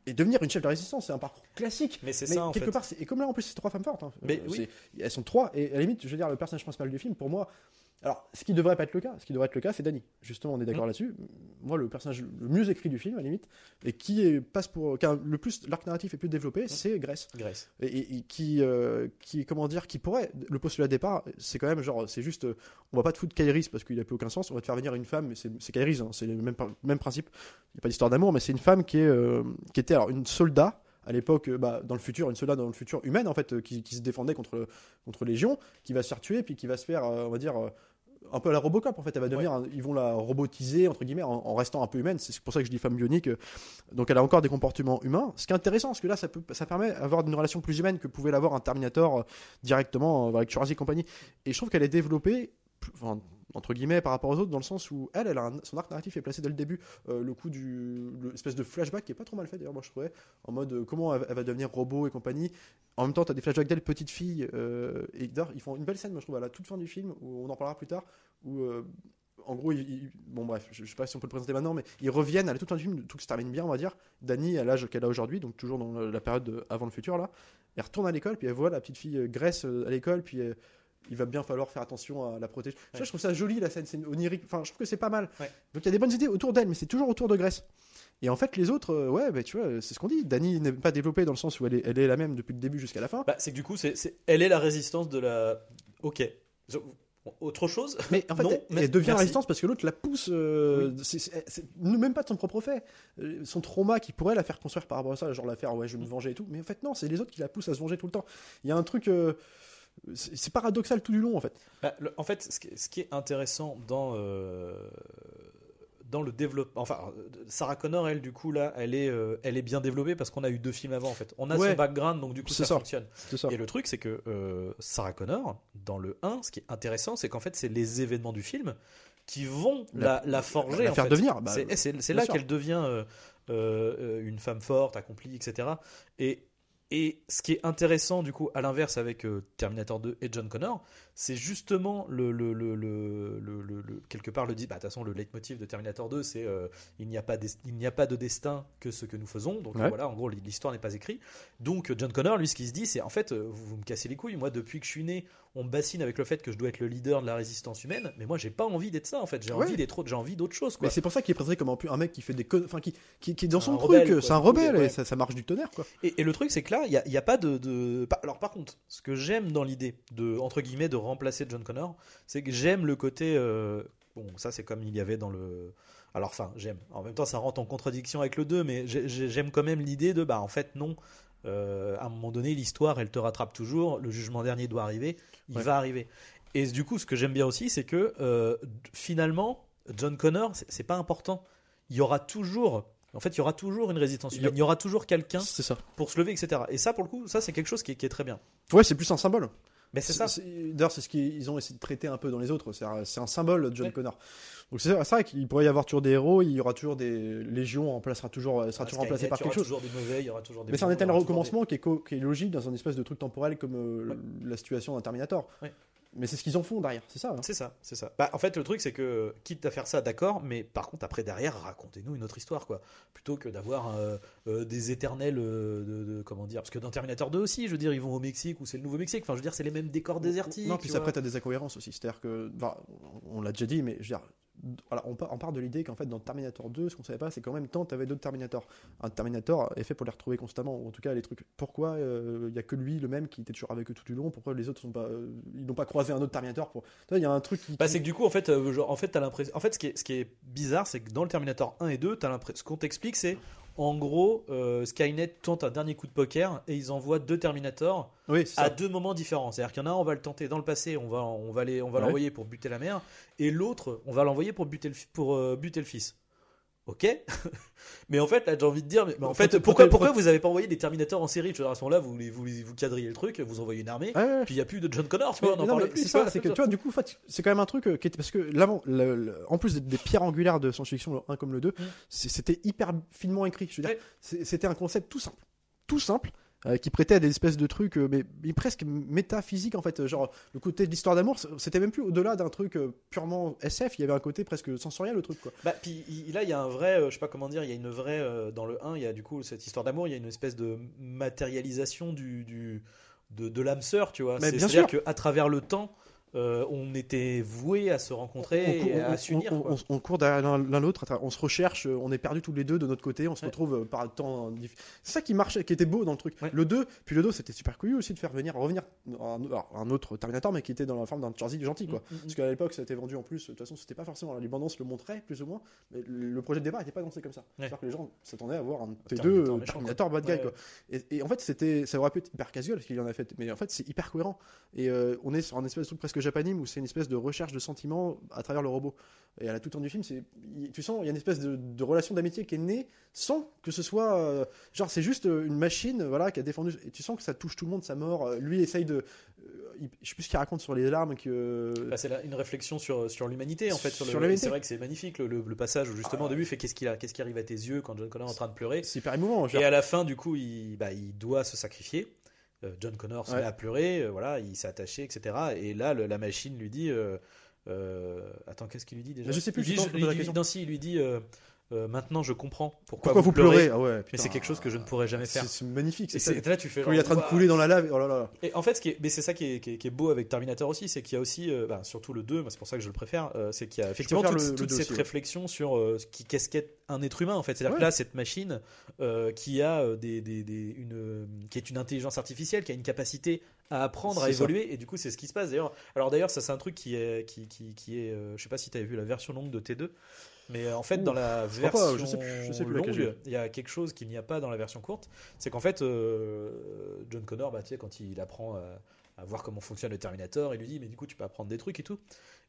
et devenir une chef de résistance, c'est un parcours classique. Mais c'est ça en quelque fait. part, c'est- et comme là en plus c'est trois femmes fortes, hein, Mais euh, oui. elles sont trois, et à la limite, je veux dire, le personnage principal du film, pour moi, Alors, ce qui devrait pas être le cas, ce qui devrait être le cas, c'est Danny. Justement, on est d'accord Mm. là-dessus. Moi, le personnage le mieux écrit du film, à la limite, et qui est, passe pour, le plus, l'arc narratif est plus développé, c'est Grace. Grace. Et, et- et qui, euh, qui, comment dire, qui pourrait, le postulat de départ, c'est quand même genre, c'est juste, on va pas te foutre Kairis parce qu'il a plus aucun sens, on va te faire venir une femme, mais c'est Kairis, hein, c'est le même, même principe. Il n'y a pas d'histoire d'amour, mais c'est une femme qui, est, euh, qui était alors une soldat à l'époque, euh, bah, dans le futur, une soldat dans le futur humaine en fait, euh, qui, qui se défendait contre contre Légion, qui va se faire tuer, puis qui va se faire, euh, on va dire. un peu à la Robocop en fait, elle va devenir, ils vont la robotiser entre guillemets en, en restant un peu humaine. C'est pour ça que je dis femme bionique. Donc elle a encore des comportements humains. Ce qui est intéressant, parce que là, ça, peut, ça permet d'avoir une relation plus humaine que pouvait l'avoir un Terminator directement avec Jurassic et compagnie. Et je trouve qu'elle est développée, enfin, entre guillemets, par rapport aux autres, dans le sens où elle, elle a son arc narratif est placé dès le début. Euh, le coup du l'espèce de flashback qui est pas trop mal fait d'ailleurs, moi je trouvais, en mode euh, comment elle, va devenir robot et compagnie. En même temps, tu as des flashbacks d'elle petite fille euh, et d'ailleurs, ils font une belle scène, moi je trouve, à la toute fin du film où on en parlera plus tard, où en gros, bon bref, je, je sais pas si on peut le présenter maintenant, mais ils reviennent à la toute fin du film, tout se termine bien, on va dire. Dani, à l'âge qu'elle a aujourd'hui, donc toujours dans la période de- avant le futur là, elle retourne à l'école, puis elle voit la petite fille Grace à l'école, puis il va bien falloir faire attention à la protéger. Ça, je trouve ça joli la scène, c'est onirique. Enfin, je trouve que c'est pas mal. Ouais. Donc il y a des bonnes idées autour d'elle, mais c'est toujours autour de Grace. Et en fait, les autres, euh, ouais, bah, tu vois, c'est ce qu'on dit. Dani n'est pas développée dans le sens où elle est, elle est la même depuis le début jusqu'à la fin. Bah, c'est que du coup, c'est, elle est la résistance de la. Ok. Autre chose? Mais en *laughs* fait, Non, elle, mais- elle devient merci. résistance parce que l'autre la pousse. euh, c'est- même pas de son propre fait. Euh, Son trauma qui pourrait la faire construire par rapport à ça, genre la faire, ouais, je vais me venger et tout. Mais en fait, non, c'est les autres qui la poussent à se venger tout le temps. Il y a un truc. C'est paradoxal tout du long, en fait. Bah, le- en fait, ce qui, ce qui est intéressant dans, euh, dans le développement. Enfin, Sarah Connor, elle, du coup, là, elle est, euh, elle est bien développée parce qu'on a eu deux films avant, en fait. On a Ouais. son background, donc du coup, ça, ça. fonctionne. Ça. Et le truc, c'est que euh, Sarah Connor, dans le 1, ce qui est intéressant, c'est qu'en fait, c'est les événements du film qui vont la, La- la forger. la en faire fait. devenir, bah, c'est là qu'elle devient une femme forte, accomplie, etc. Et, et ce qui est intéressant, du coup, à l'inverse avec euh, Terminator 2 et John Connor, c'est justement le, quelque part le dit. Bah, de toute façon, le leitmotiv de Terminator 2, c'est euh, il n'y a pas des- il n'y a pas de destin que ce que nous faisons. Donc Ouais. voilà, en gros, l'histoire n'est pas écrite. Donc John Connor, lui, ce qu'il se dit, c'est en fait, euh, vous, vous me cassez les couilles. Moi, depuis que je suis né, on me bassine avec le fait que je dois être le leader de la résistance humaine. Mais moi, j'ai pas envie d'être ça. En fait, j'ai Ouais. envie d'être, autre- j'ai envie d'autre chose. Quoi. Mais c'est pour ça qu'il est présenté comme un, mec qui fait des enfin qui, qui, qui est dans son truc, c'est un rebelle ouais. et ça, ça marche du tonnerre quoi. Et, et le truc, c'est que là, il n'y a, pas de, Alors, par contre, ce que j'aime dans l'idée de, entre guillemets, de remplacer John Connor, c'est que j'aime le côté. euh, Bon, ça, c'est comme il y avait dans le. Alors, enfin, j'aime. En même temps, ça rentre en contradiction avec le 2, mais j'ai- j'ai- j'aime quand même l'idée de, bah, en fait, non. Euh, à un moment donné, l'histoire, elle te rattrape toujours. Le jugement dernier doit arriver. Il Ouais. va arriver. Et du coup, ce que j'aime bien aussi, c'est que euh, finalement, John Connor, c'est pas important. Il y aura toujours. En fait, il y aura toujours une résistance Il y humaine. Il y aura toujours quelqu'un pour se lever, etc. Et ça, pour le coup, ça, c'est quelque chose qui est, qui est très bien. Ouais, c'est plus un symbole. Mais c'est ça. D'ailleurs, c'est ce qu'ils ont essayé de traiter un peu dans les autres. C'est un, symbole, John Ouais. Connor. Donc c'est vrai qu'il pourrait y avoir toujours des héros, il y aura toujours des légions, on remplacera toujours, sera toujours remplacée par quelque chose. Il y aura toujours des mauvais, il y aura toujours des Mais c'est un éternel recommencement qui, est co- qui est logique dans un espèce de truc temporel comme euh, Ouais. la situation d'un Terminator. Ouais. Mais c'est ce qu'ils en font derrière, c'est ça. hein. C'est ça, c'est ça. Bah, en fait, le truc, c'est que, quitte à faire ça, d'accord, mais par contre, après, derrière, racontez-nous une autre histoire, quoi. Plutôt que d'avoir euh, euh, des éternels, euh, de, de- comment dire, parce que dans Terminator 2 aussi, je veux dire, ils vont au Mexique ou c'est le Nouveau-Mexique, enfin, je veux dire, c'est les mêmes décors désertiques. Non, puis prête à des incohérences aussi. C'est-à-dire que, enfin, on l'a déjà dit, mais je veux dire, on, part, on part de l'idée qu'en fait, dans Terminator 2, ce qu'on savait pas, c'est qu'en même temps, tu avais d'autres Terminator. Un Terminator est fait pour les retrouver constamment, ou en tout cas, les trucs. Pourquoi il y a que lui, le même, qui était toujours avec eux tout du long? Pourquoi les autres sont pas, euh, ils n'ont pas croisé un autre Terminator pour. Il y a un truc qui. Bah, c'est que du coup, en fait, euh, genre, en fait, t'as l'impression. En fait, ce qui est, ce qui est bizarre, c'est que dans le Terminator 1 et 2, t'as l'impression. Ce qu'on t'explique, c'est en gros, euh, Skynet tente un dernier coup de poker et ils envoient deux Terminators Oui, à deux moments différents. C'est-à-dire qu'il y en a un, on va le tenter dans le passé, on va, on va Ouais. l'envoyer pour buter la mère, et l'autre, on va l'envoyer pour buter le, pour euh, buter le fils. Ok, *laughs* mais en fait, là, j'ai envie de dire, mais, mais en fait, pourquoi, pourquoi vous avez pas envoyé des Terminators en série? Veux dire, à ce moment-là, vous, vous, vous quadrillez le truc, vous envoyez une armée, Ouais, puis il y a plus de John Connor, tu Mais- vois, on en mais non, parle plus. c'est ça, c'est que tu vois, du coup, en fait, c'est quand même un truc euh, qui était parce que l'avant, en plus des, des pierres angulaires de science-fiction, le 1 comme le 2, Mm. c'était hyper finement écrit. Je veux Ouais. c'était un concept tout simple, tout simple. Euh, qui prêtait à des espèces de trucs, euh, mais, mais presque métaphysiques en fait. euh, Genre, le côté de l'histoire d'amour, c'était même plus au-delà d'un truc purement SF, il y avait un côté presque sensoriel au truc quoi. Bah, puis là, il y a un vrai, je sais pas comment dire, il y a une vraie, dans le 1, il y a du coup cette histoire d'amour, il y a une espèce de matérialisation du, du, de, de l'âme sœur, tu vois. Mais C'est- bien C'est-à-dire qu'à travers le temps, euh, on était voué à se rencontrer on, et à s'unir. on- on- court derrière l'un l'autre, on se recherche, on est perdus tous les deux de notre côté, on se Ouais. retrouve euh, par temps. diff- C'est ça qui marchait, qui était beau dans le truc. Ouais. Le 2, puis le 2, c'était super couillu aussi de faire venir, revenir un, autre Terminator, mais qui était dans la forme d'un Charzy gentil, quoi. Mm, mm, mm. Parce qu'à l'époque, ça a été vendu en plus. De toute façon, c'était pas forcément. La bande-annonce le montrait, plus ou moins. Mais le projet de départ n'était pas lancé comme ça. C'est-à-dire que les gens s'attendaient à voir un T2 Terminator euh, Terminator bad guy, Ouais. quoi. Et, et en fait, c'était, ça aurait pu être hyper casual, parce qu'il y en a fait. Mais en fait, c'est hyper cohérent. Et euh, on est sur un espèce de truc presque où c'est une espèce de recherche de sentiments à travers le robot. Et à la toute fin du film, c'est, tu sens, il y a une espèce de, de relation d'amitié qui est née sans que ce soit. euh, genre, c'est juste euh, une machine, voilà, qui a défendu. Et tu sens que ça touche tout le monde, sa mort. Euh, Lui essaye de. il- je sais plus ce qu'il raconte sur les larmes que. Bah, c'est une réflexion sur, sur l'humanité en fait. Sur, Sur. C'est vrai que c'est magnifique le, le- le passage où justement Ah. au début il fait qu'est-ce qui, qu'est-ce qui arrive à tes yeux quand John Connor est en train de pleurer? c'est hyper émouvant. genre. Et à la fin, du coup, il, bah, il doit se sacrifier. Euh, John Connor se Ouais. met à pleurer, euh, voilà, il s'est attaché, etc. Et là, le- la machine lui dit. euh, attends, qu'est-ce qu'il lui dit déjà? Je sais plus, Il dit, je il la question. non, si, il lui dit euh, maintenant je comprends pourquoi, Pourquoi vous pleurez Ah ouais, Mais c'est quelque chose que je ne pourrais jamais faire. C'est magnifique. Et C'est ça. là tu fais Quand il est en train de couler dans la lave. Oh là là. Et en fait, ce qui est, mais c'est ça qui est, qui est- qui est beau avec Terminator aussi, c'est qu'il y a aussi, euh, bah, surtout le 2, moi, c'est pour ça que je le préfère, euh, c'est qu'il y a effectivement toute, le- le toute 2 cette aussi, ouais. réflexion sur qui qu'est-ce qu'est un être humain en fait. C'est-à-dire Ouais. que là, cette machine qui a des, des, des- une, qui est une intelligence artificielle, qui a une capacité à apprendre, à ça. évoluer, et du coup, c'est ce qui se passe d'ailleurs. Alors d'ailleurs, ça c'est un truc qui est, qui, qui, qui est, euh, je sais pas si tu avais vu la version longue de T2. Mais euh, en fait, Ouh, dans la je crois pas, version je sais plus- je sais plus longue, il y a quelque chose qu'il n'y a pas dans la version courte. C'est qu'en fait, euh, John Connor, bah, tu sais, quand il apprend à, à voir comment fonctionne le Terminator, il lui dit, mais du coup, tu peux apprendre des trucs et tout.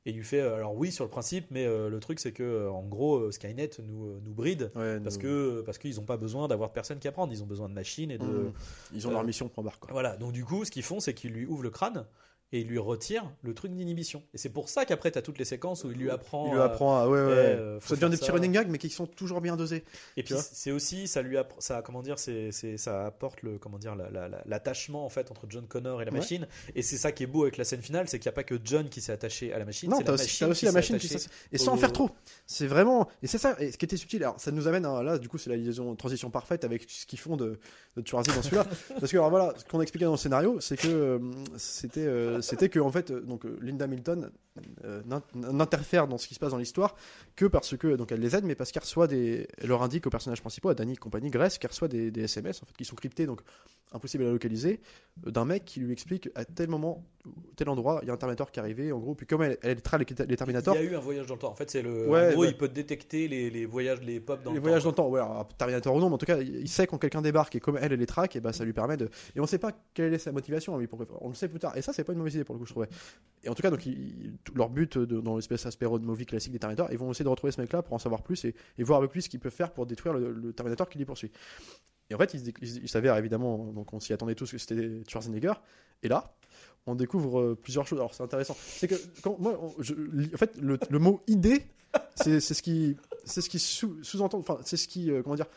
Et il lui fait, euh, alors oui, sur le principe, mais euh, le truc, c'est que, euh, en gros, euh, Skynet nous, euh, nous bride. Ouais, Parce nous- que parce qu'ils n'ont pas besoin d'avoir personne qui apprendre, ils ont besoin de machines et de Mmh. Ils ont euh, leur mission point barre quoi. voilà. Donc du coup, ce qu'ils font, c'est qu'ils lui ouvrent le crâne et ils lui retirent le truc d'inhibition. Et c'est pour ça qu'après, tu as toutes les séquences où il lui apprend. Il lui à- apprend à ouais, ouais, ouais. euh, ça devient des petits running gags mais qui sont toujours bien dosés. Et puis c'est aussi ça lui appre- ça comment dire c'est ça apporte le comment dire la- la- la- l'attachement en fait entre John Connor et la Ouais. machine et c'est ça qui est beau avec la scène finale c'est qu'il n'y a pas que John qui s'est attaché à la machine Non, t'as la aussi, aussi qui la s'est machine qui attachée s'ass- et sans au- en faire trop. C'est vraiment et c'est ça et ce qui était subtil. Alors ça nous amène à, là du coup c'est la liaison transition parfaite avec ce qu'ils font de de Schwarzy dans celui-là *laughs* parce que alors voilà ce qu'on expliquait dans le scénario c'est que euh, c'était euh, c'était que en fait euh, donc euh, Linda Milton euh, n'in- n'interfère dans ce qui se passe dans l'histoire que parce que donc elle les aide mais parce qu'elle reçoit des elle leur indique aux personnages principaux à Danny et compagnie Grèce qu'elle reçoit des, des SMS en fait qui sont cryptés donc impossible à localiser euh, d'un mec qui lui explique à tel moment tel endroit il y a un Terminator qui est arrivé en gros puis comme elle, elle traque les, les il Terminators y a eu un voyage dans le temps en fait c'est le Ouais, en gros il peut détecter les, les voyages les pop dans les le voyages temps. dans le temps, ouais, alors, Terminator ou non, mais en tout cas, il sait quand quelqu'un débarque et comme elle, elle les traque, et bah, ça lui permet de. Et on sait pas quelle est sa motivation, pour... on le sait plus tard. Et ça, c'est pas une pour le coup, je trouvais. Et en tout cas, donc, ils- leur but dans l'espèce aspect road movie classique des Terminator, ils vont essayer de retrouver ce mec-là pour en savoir plus et, et voir avec lui ce qu'il peut faire pour détruire le, le Terminator qui les poursuit. Et en fait, il, il, il s'avère évidemment, donc on s'y attendait tous que c'était Schwarzenegger. Et là, on découvre euh, plusieurs choses. Alors c'est intéressant. C'est que quand moi, je, en fait, le, mot idée, c'est ce qui, c'est ce qui sous- sous-entend, enfin, c'est ce qui, euh, comment dire,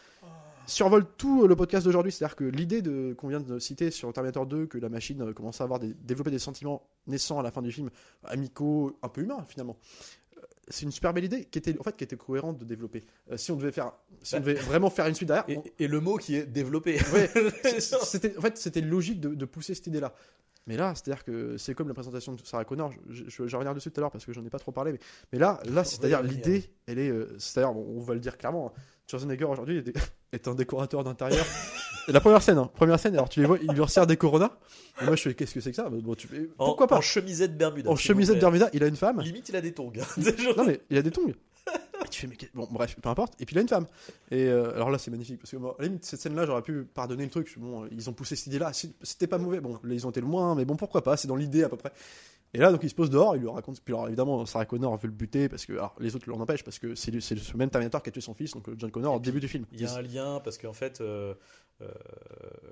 survole tout euh, le podcast d'aujourd'hui. C'est-à-dire que l'idée de qu'on vient de citer sur Terminator 2, que la machine euh, commence à avoir des, développer des sentiments naissants à la fin du film, amicaux, un peu humains finalement. euh, C'est une super belle idée qui était en fait qui était cohérente de développer. Euh, si on devait faire, si on Bah, devait vraiment faire une suite derrière, et, on- et le mot qui est développé Ouais, *laughs* c'était en fait c'était logique de, de pousser cette idée là mais là c'est à dire que c'est comme la présentation de Sarah Connor je, je, je revenir dessus tout à l'heure parce que j'en ai pas trop parlé mais, mais là là c'est à dire va y revenir. l'idée elle est euh, c'est à dire on va le dire clairement hein, Schwarzenegger aujourd'hui est, *laughs* est un décorateur d'intérieur. *laughs* La première scène hein, première scène alors tu les vois il lui resserre des Corona. Et moi je fais qu'est-ce que c'est que ça? Bon, tu, et En- pourquoi pas? en chemisette Bermuda en chemisette. Bermuda il a une femme. Limite il a des tongs genre- non mais il a des tongs. Et tu fais mais bon bref peu importe. Et puis il a une femme. Et euh, alors là c'est magnifique parce que bon, à la limite, cette scène là j'aurais pu pardonner le truc. Bon ils ont poussé cette idée là c'était pas mauvais. Bon là ils ont été loin mais bon pourquoi pas? C'est dans l'idée à peu près et là donc il se pose dehors il lui raconte puis alors évidemment Sarah Connor veut le buter parce que alors, les autres l'en empêchent parce que c'est ce même Terminator qui a tué son fils donc euh, John Connor au début du film Il y a un lien parce qu'en fait, euh, euh,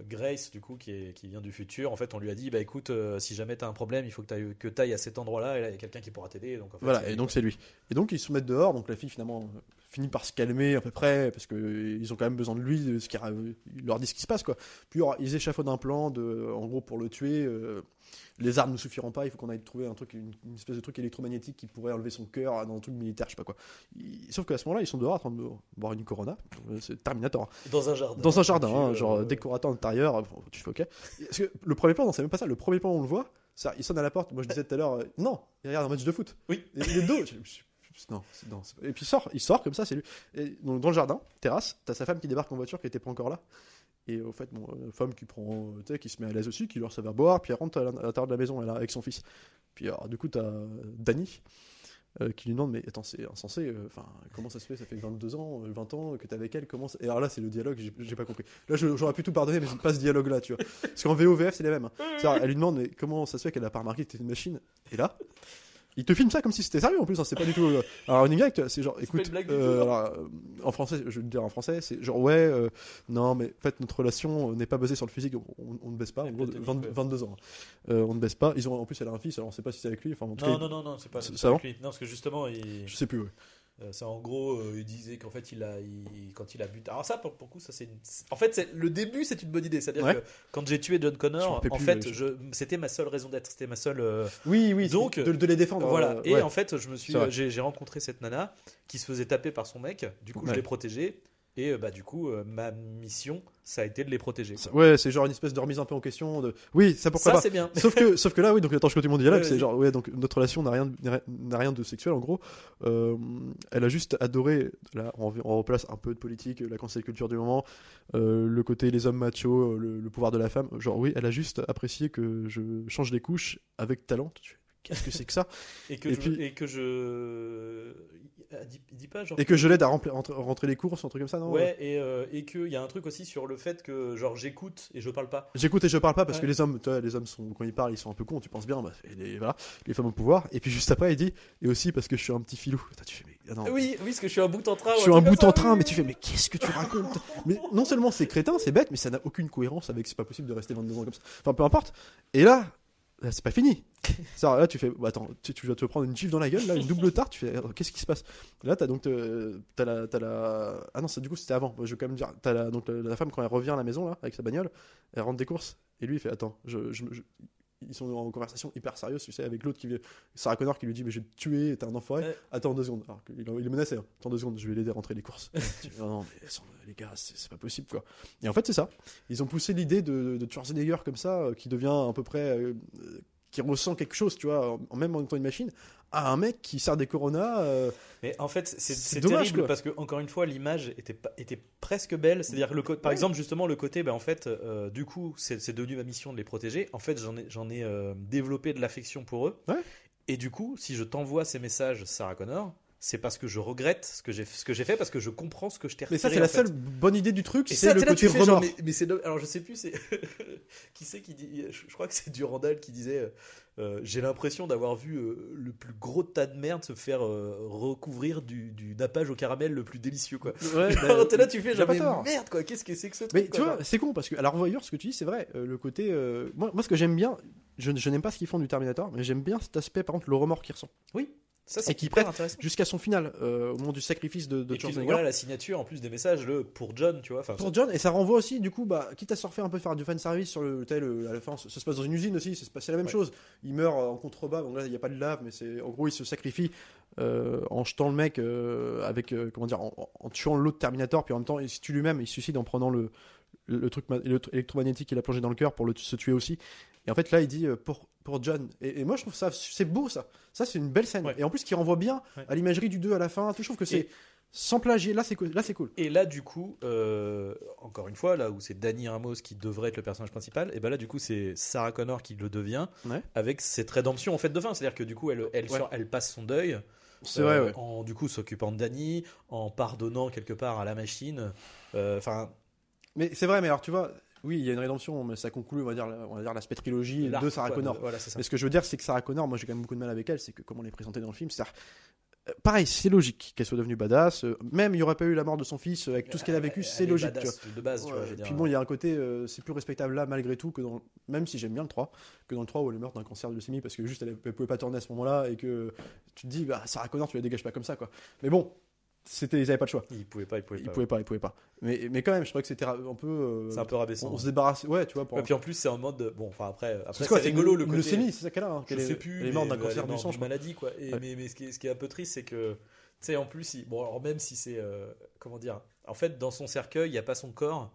Grace, du coup, qui, est, qui vient du futur, en fait, on lui a dit bah écoute, euh, si jamais tu as un problème, il faut que tu ailles, que ailles à cet endroit-là, et là, il y a quelqu'un qui pourra t'aider. Donc, en fait, Voilà, et donc c'est lui. Et donc ils se mettent dehors, donc la fille finalement finit par se calmer à peu près, parce que euh, ils ont quand même besoin de lui, de ce qui, il leur dit ce qui se passe quoi. Puis alors, ils échafaudent un plan de, en gros pour le tuer. euh, les armes ne suffiront pas, il faut qu'on aille trouver un truc, une, une espèce de truc électromagnétique qui pourrait enlever son cœur dans un truc militaire, je sais pas quoi. Il- sauf qu'à ce moment-là, ils sont dehors en train de boire une Corona, Euh, c'est Terminator. dans un jardin. Dans un jardin, hein, euh, genre décorateur intérieur, bon, tu fais ok. Parce que le premier plan, non, c'est même pas ça. Le premier plan, on le voit, Ça, il sonne à la porte. Moi, je disais tout à l'heure, euh, non, il regarde un match de foot. Oui. Il est dos. Non, Et puis il sort, il sort comme ça, c'est lui. Et donc, dans le jardin, terrasse, t'as sa femme qui débarque en voiture qui était pas encore là. Et au fait, bon, euh, femme qui prend, euh, qui se met à l'aise aussi, qui leur ça va boire, puis elle rentre à l'in- à l'intérieur de la maison elle, avec son fils. Puis alors, du coup, t'as Danny euh, qui lui demande mais attends c'est insensé euh, enfin comment ça se fait? Ça fait 22 ans euh, 20 ans que t'es avec elle comment et alors là c'est le dialogue j'ai- pas compris. Là j'aurais pu tout pardonner mais pas ce dialogue là tu vois. Parce qu'en VOVF c'est les mêmes hein. Elle lui demande mais comment ça se fait qu'elle a pas remarqué que t'étais une machine? Et là il te filme ça comme si c'était sérieux en plus, hein, c'est pas du tout. euh, alors, une gag, c'est genre, pas écoute, une blague du euh, tout, non alors, euh, en français, je vais te dire en français, c'est genre, ouais, euh, non, mais en fait, notre relation euh, n'est pas basée sur le physique, on, on ne baisse pas, en gros, de Peut-être 20 ouais. 22 ans. hein. Euh, on ne baisse pas, ils ont, en plus, elle a un fils, alors on sait pas si c'est avec lui, enfin, en tout Non, cas, non, non, non, c'est pas, C'est- c'est avec lui. Non, parce que justement, il... je sais plus, ouais. Euh, c'est en gros, euh, il disait qu'en fait, il a, il- quand il a buté. Alors ça, pour, pour le coup, ça c'est. une- En fait, le début, c'est une bonne idée. C'est-à-dire Ouais. que quand j'ai tué John Connor, en plus, fait, je... c'était ma seule raison d'être. C'était ma seule. euh, Oui, oui, Donc, de, de les défendre. Voilà. euh, Et en fait, je me suis, j'ai, j'ai rencontré cette nana qui se faisait taper par son mec. Du coup, Ouais. je l'ai protégée. Et euh, bah du coup, euh, ma mission, ça a été de les protéger. Ça- Ouais, c'est genre une espèce de remise un peu en question. De... Oui, ça pourquoi ça, pas. c'est bien. sauf que sauf que là oui donc attends je continue mon dialogue Ouais, c'est genre ouais donc notre relation n'a rien de- n'a rien de sexuel en gros Euh, elle a juste adoré là on, on replace un peu de politique la cancel culture du moment euh, le côté les hommes machos le, le pouvoir de la femme genre oui elle a juste apprécié que je change les couches avec talent qu'est-ce que c'est que ça Et que Et je, puis- et que je, il dit pas genre. et que je l'aide à remplir- rentrer, les courses un truc comme ça non? Ouais, et, euh, et qu'il y a un truc aussi sur le fait que genre j'écoute et je parle pas. J'écoute et je parle pas parce Ouais. que les hommes, tu vois, les hommes sont quand ils parlent, ils sont un peu cons. Tu penses bien, bah, les, voilà, les femmes au pouvoir. Et puis juste après, il dit et aussi parce que je suis un petit filou. Putain, tu fais mais ah non, Oui, oui, parce que je suis un bout en train. je suis un bout en train, mais tu fais mais qu'est-ce que tu racontes? Mais non seulement c'est crétin, c'est bête, mais ça n'a aucune cohérence avec c'est pas possible de rester 22 ans comme ça. Enfin peu importe. Et là, là, c'est pas fini. Là tu fais bah, attends, tu, vas te prendre une gifle dans la gueule là, une double tarte. Tu fais alors, qu'est-ce qui se passe? Là t'as donc euh, la la ah non du coup c'était avant. Je vais quand même dire t'as la donc la, la femme quand elle revient à la maison là avec sa bagnole, elle rentre des courses et lui il fait attends je, je- je- ils sont en conversation hyper sérieuse, tu sais, avec l'autre qui vient, Sarah Connor qui lui dit Mais je vais te tuer, t'es un enfoiré. Ouais. Attends deux secondes. Alors qu'il il est menacé. hein. Attends deux secondes, je vais l'aider à rentrer les courses. *laughs* Non, non, mais sans- les gars, c'est pas possible quoi. Et en fait, c'est ça. Ils ont poussé l'idée de, de Schwarzenegger comme ça, euh, qui devient à peu près. euh, qui ressent quelque chose, tu vois, en, même en étant une machine, à un mec qui sert des coronas. euh, Mais en fait, c'est terrible quoi. parce que encore une fois, l'image était était presque belle. C'est-à-dire le par Ouais. exemple justement le côté, ben en fait, euh, du coup, c'est c'est devenu ma mission de les protéger. En fait, j'en ai j'en ai euh, développé de l'affection pour eux. Ouais. Et du coup, si je t'envoie ces messages, Sarah Connor, c'est parce que je regrette ce que j'ai ce que j'ai fait parce que je comprends ce que je t'ai Mais ça, c'est la fait. seule bonne idée du truc, c'est le là, côté genre, remords. mais, mais c'est alors je sais plus c'est *laughs* qui c'est qui dit je, crois que c'est Durandal qui disait euh, euh, j'ai l'impression d'avoir vu euh, le plus gros tas de merde se faire euh, recouvrir du, du nappage au caramel le plus délicieux quoi. Ouais, *laughs* bah, t'es là tu fais il a genre pas mais tort. merde quoi qu'est-ce que c'est que ce truc Mais quoi, tu vois, c'est con parce que à la revoyure, ce que tu dis, c'est vrai. le côté, moi, moi, ce que j'aime bien, je, je n'aime pas ce qu'ils font du Terminator, mais j'aime bien cet aspect, par exemple, le remords qu'il ressent ça c'est et qui prête jusqu'à son final, euh, au moment du sacrifice de, de Et puis voilà la signature en plus des messages le pour John tu vois Pour John, et ça renvoie aussi, du coup, bah, quitte à surfer un peu, faire du fan service sur le tel, à la fin, ça se passe dans une usine aussi, c'est la même Ouais. chose. Il meurt euh, en contrebas, donc là, il n'y a pas de lave, mais c'est, en gros, il se sacrifie euh, en jetant le mec euh, avec, euh, comment dire, en, en- tuant l'autre Terminator, puis en même temps, il se tue lui-même, il se suicide en prenant le, le, truc ma- le truc électromagnétique qu'il a plongé dans le cœur pour le, se tuer aussi. Et en fait, là, il dit euh, pour, pour John. Et, et moi, je trouve ça, c'est beau, ça. Ça, c'est une belle scène. Ouais. Et en plus, qui renvoie bien Ouais. à l'imagerie du 2 à la fin. Je trouve que c'est Et- sans plagier. Là, c'est cool. Là, c'est cool. Et là, du coup, euh, encore une fois, là où c'est Danny Ramos qui devrait être le personnage principal, et ben là, du coup, c'est Sarah Connor qui le devient, Ouais. avec cette rédemption en fait de fin. C'est-à-dire que du coup, elle, elle, passe son deuil, C'est euh, vrai, ouais. en du coup s'occupant de Danny, en pardonnant quelque part à la machine. Euh, Enfin, Mais c'est vrai, mais alors tu vois, oui, il y a une rédemption, mais ça conclut, on va dire, on va dire l'aspect trilogie de Sarah quoi, Connor. de- Voilà. Mais ce que je veux dire, c'est que Sarah Connor, moi j'ai quand même beaucoup de mal avec elle, c'est que comment on l'est présentée dans le film, c'est-à-dire, euh, pareil, c'est logique qu'elle soit devenue badass. euh, même il n'y aurait pas eu la mort de son fils euh, avec tout ce qu'elle a vécu, c'est est logique. tu vois. badass De base, tu vois. Ouais, je veux dire. puis bon, il y a un côté, euh, c'est plus respectable là malgré tout que dans, même si j'aime bien le 3, que dans le 3 où elle meurt d'un cancer de leucémie parce que juste elle, elle pouvait pas tourner à ce moment-là et que tu te dis, bah Sarah Connor, tu la dégages pas comme ça quoi. Mais bon, c'était, ils avaient pas le choix. il pouvait pas, il pouvait Ils pas. pouvaient pas, ils pouvaient pas. Mais, mais quand même, je trouvais que c'était un peu. euh, C'est un peu rabaissant. on, on se débarrasse, ouais, tu vois. Pour puis en plus, c'est en mode. de- Bon, enfin après, après c'est rigolo le côté. leucémie, c'est ça qu'elle a. hein, Je est- sais plus. Elle est morte d'un elle cancer est du sang, je maladie, quoi. Et, Ouais. mais, mais ce, qui est, ce qui est un peu triste, c'est que, tu sais, en plus, il- bon, alors même si c'est, euh, comment dire, en fait, dans son cercueil, il n'y a pas son corps.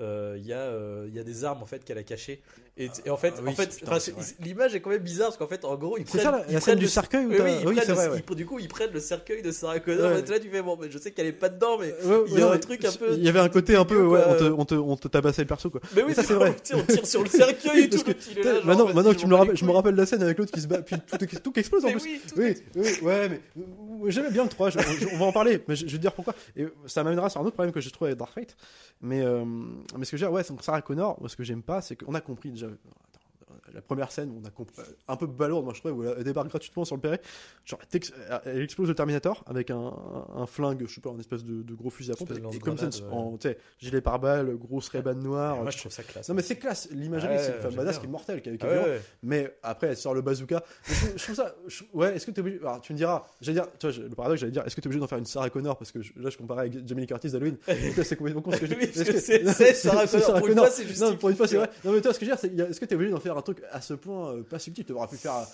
euh, Il y, a, euh, il y a des armes en fait qu'elle a cachées Et, et en fait, Ah oui, en fait, l'image est quand même bizarre parce qu'en fait, en gros, ils C'est prennent, ça, la- ils la scène prennent du le- cercueil où Oui, oui, ils oui, le- vrai, ouais. ils- du coup, ils prennent le cercueil de Sarah Connor. Ouais. Et là, tu fais bon, mais je sais qu'elle est pas dedans, mais Ouais, il y a ouais, un truc un peu. Il y avait un côté un peu, ouais, on te, on te, on te tabassait le perso, quoi. Mais oui, ça, c'est vrai. *laughs* on tire sur le cercueil et tout. que, le petit, il est là, genre, maintenant, je que tu me rappelles, je rappelle la scène avec l'autre qui se bat, puis tout, explose en plus. oui, ouais, mais euh, j'aimais bien le 3, je- je- on va en parler, mais je, vais te dire pourquoi. Et ça m'amènera sur un autre problème que j'ai trouvé avec Dark Fate. Mais, euh, mais ce que je veux dire, ouais, c'est que Sarah Connor, moi, ce que j'aime pas, c'est qu'on a compris déjà. Attends, la première scène, on a compris, un peu balourde, moi je trouvais, où elle débarque gratuitement sur le Perret. Genre, elle explose le Terminator avec un, un, flingue, je sais pas, un espèce de, de gros fusil à pompe. Et comme ça, lance-grenade, en tu gilet pare-balles, grosse Ray-Ban noire. Moi, je trouve ça classe. Non, mais c'est classe, l'imagerie, Ouais, c'est une femme badass qui est mortelle, qui qui Ah est ouais, violente. ouais. Mais après, elle sort le bazooka. Je trouve, je trouve ça. je- ouais, est-ce que t'es obligé. Alors, tu me diras, j'allais dire, tu vois, le paradoxe, j'allais dire, est-ce que t'es obligé d'en faire une Sarah Connor Parce que je- là, je comparais avec Jamie Lee Curtis d'Halloween. *laughs* C'est complètement con ce que je dis. C'est- Sarah Connor. Pour une fois, c'est tu vrai. Non, mais toi, ce que je veux dire, est-ce que t'es obligé d'en faire un truc à ce point euh, pas subtil Tu aurais pu faire. euh,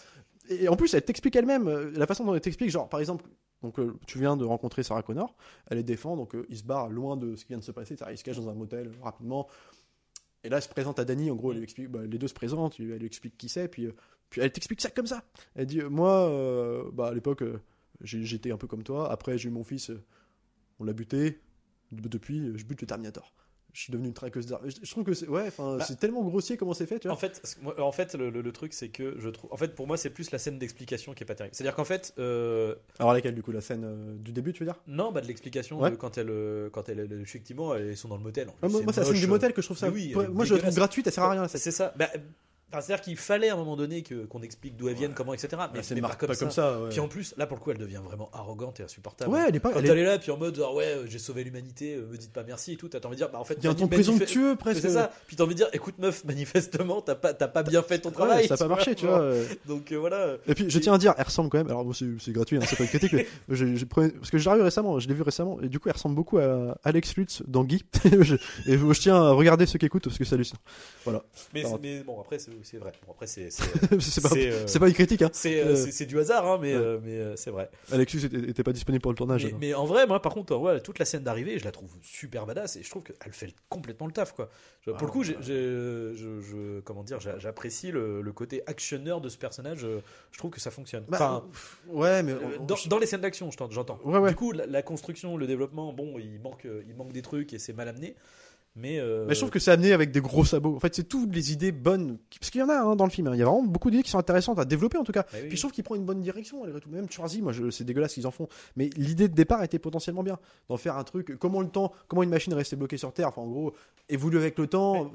Et en plus, elle t'explique elle-même, euh, la façon dont elle t'explique, genre, par exemple, donc, tu viens de rencontrer Sarah Connor, elle est défend, donc il se barre loin de ce qui vient de se passer, il se cache dans un motel rapidement. Et là, elle se présente à Dany, en gros, bah, les deux se présentent, elle lui explique qui c'est, puis, puis elle t'explique ça comme ça. Elle dit, moi, bah, à l'époque, j'étais un peu comme toi, après j'ai eu mon fils, on l'a buté, De- depuis, je bute le Terminator. Je suis devenu une traqueuse d'armes. Je, trouve que c'est ouais, enfin, Bah, c'est tellement grossier comment c'est fait, tu vois. En fait, en fait, le, le- le truc, c'est que je trouve. En fait, pour moi, c'est plus la scène d'explication qui est pas terrible. C'est-à-dire qu'en fait, euh, Alors laquelle du coup, la scène euh, du début, tu veux dire? Non, bah de l'explication Ouais. quand elle, euh, quand elle, effectivement, elles sont dans le motel. En Ah, Moi, c'est la scène du motel que je trouve ça. oui, moi, je la trouve gratuite, elle sert à rien la scène. C'est ça. Bah, enfin, c'est-à-dire qu'il fallait à un moment donné que qu'on explique d'où elles viennent, Ouais. comment, etc. Mais, Mais c'est mais marque pas comme ça. ouais. Puis en plus, là pour le coup, elle devient vraiment arrogante et insupportable. Ouais, elle est pas. Quand elle elle est- est là, puis en mode genre ouais, euh, j'ai sauvé l'humanité, euh, me dites pas merci et tout, t'as envie de dire, bah en fait, Il y a un ton présomptueux presque. C'est ça. Puis t'as envie de dire, écoute meuf, *laughs* manifestement, t'as pas, t'as pas bien fait ton Ouais, travail. ça n'a pas marché, tu vois. euh. *laughs* Donc euh, voilà. Et puis je tiens à dire, elle ressemble quand même. Alors bon, c'est gratuit, hein, c'est pas une critique, mais *laughs* parce que je l'ai vu récemment, je l'ai vu récemment, et du coup elle ressemble beaucoup à Alex Lutz dans Guy. Et je tiens à regarder ceux qui écoutent parce que c'est hallucinant. Alors- mais bon, après c'est c'est vrai. Bon après c'est *laughs* c'est c'est pas, c'est, euh, c'est pas une critique, hein. c'est euh, Euh, c'est- du hasard, hein, mais ouais. euh, mais c'est vrai. Alex Lutz était, pas disponible pour le tournage. Mais, en vrai, moi, par contre, ouais, toute la scène d'arrivée, je la trouve super badass et je trouve qu'elle fait complètement le taf, quoi. Je- pour Ah, le coup, ouais. je, je- comment dire, j'a- j'apprécie le, le côté actionneur de ce personnage. Je, trouve que ça fonctionne. Bah, enfin, ouais, mais on- dans, les scènes d'action, je t'en- j'entends. Du coup, la, la construction, le développement, bon, il manque, il manque des trucs et c'est mal amené. Mais, euh, Mais je trouve que c'est amené avec des gros sabots. En fait, c'est toutes les idées bonnes. Parce qu'il y en a hein, dans le film. hein. Il y a vraiment beaucoup d'idées qui sont intéressantes à développer en tout cas. Bah oui. Puis je trouve qu'il prend une bonne direction malgré tout. Même Schwarzy, moi, je- c'est dégueulasse qu'ils en font. Mais l'idée de départ était potentiellement bien. D'en faire un truc. Comment le temps, comment une machine est restée bloquée sur Terre. Enfin, en gros, évolue avec le temps.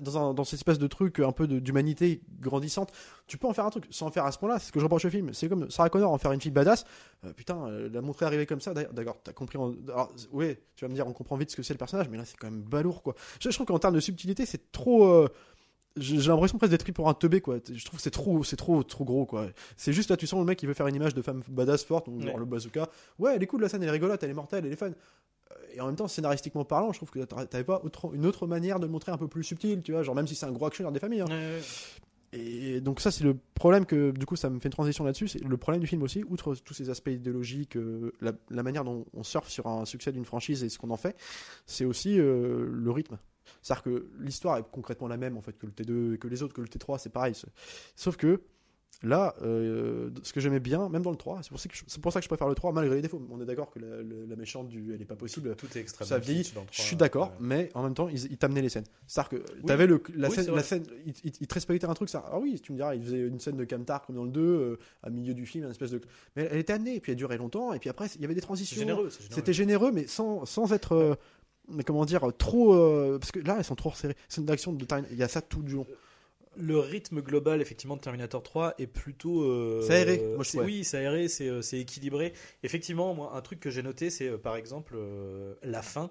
Dans, un, dans cette espèce de truc un peu d'humanité grandissante, tu peux en faire un truc sans en faire à ce point-là. C'est ce que je reproche au film. C'est comme Sarah Connor en faire une fille badass. Euh, putain, euh, la montrer arriver comme ça. D'accord, t'as compris. En... Alors, ouais, tu vas me dire, on comprend vite ce que c'est le personnage, mais là, c'est quand même balourd, quoi. Je, trouve qu'en termes de subtilité, c'est trop. euh, j'ai l'impression presque d'être pris pour un teubé, quoi. Je trouve que c'est trop, c'est trop, trop gros, quoi. C'est juste là, tu sens le mec qui veut faire une image de femme badass forte, donc genre Ouais. le bazooka. Ouais, elle est cool, la scène, elle est rigolote, elle est mortelle, elle est fun. Euh, Et en même temps, scénaristiquement parlant, je trouve que t'a- t'avais pas autre- une autre manière de le montrer un peu plus subtil, tu vois. Genre, même si c'est un gros actionneur des familles. hein. Ouais, ouais. Et donc ça c'est le problème que du coup ça me fait une transition là-dessus, c'est le problème du film aussi, outre tous ces aspects idéologiques, euh, la, la manière dont on surfe sur un succès d'une franchise et ce qu'on en fait, c'est aussi euh, le rythme. C'est-à-dire que l'histoire est concrètement la même en fait que le T2 et que les autres, que le T3, c'est pareil. Sauf que là, euh, ce que j'aimais bien, même dans le 3, c'est pour, ça que je- c'est pour ça que je préfère le 3 malgré les défauts. On est d'accord que la, la- la méchante du elle est pas possible. Tout est extrêmement Ça vieillit. kitsch dans le Je suis d'accord, ouais. mais en même temps, ils, ils t'amenaient les scènes. C'est-à-dire que Oui. t'avais le, la Oui, scène, la ils, ils te respectaient un truc, ça. Ah oui, tu me diras, ils faisaient une scène de Camtar comme dans le 2, euh, à milieu du film, une espèce de. Mais elle était amenée, et puis elle durait longtemps, et puis après, il y avait des transitions. c'est généreux. C'était généreux, mais sans, sans être. euh, mais comment dire, trop. euh, parce que là, elles sont trop resserrées. Scène d'action de Tarn- il y a ça tout du long. Le rythme global, effectivement, de Terminator 3 est plutôt. euh, C'est aéré, moi, je c'est-. Oui, c'est aéré, c'est euh, c'est équilibré. Effectivement, moi, un truc que j'ai noté, c'est euh, par exemple euh, la fin.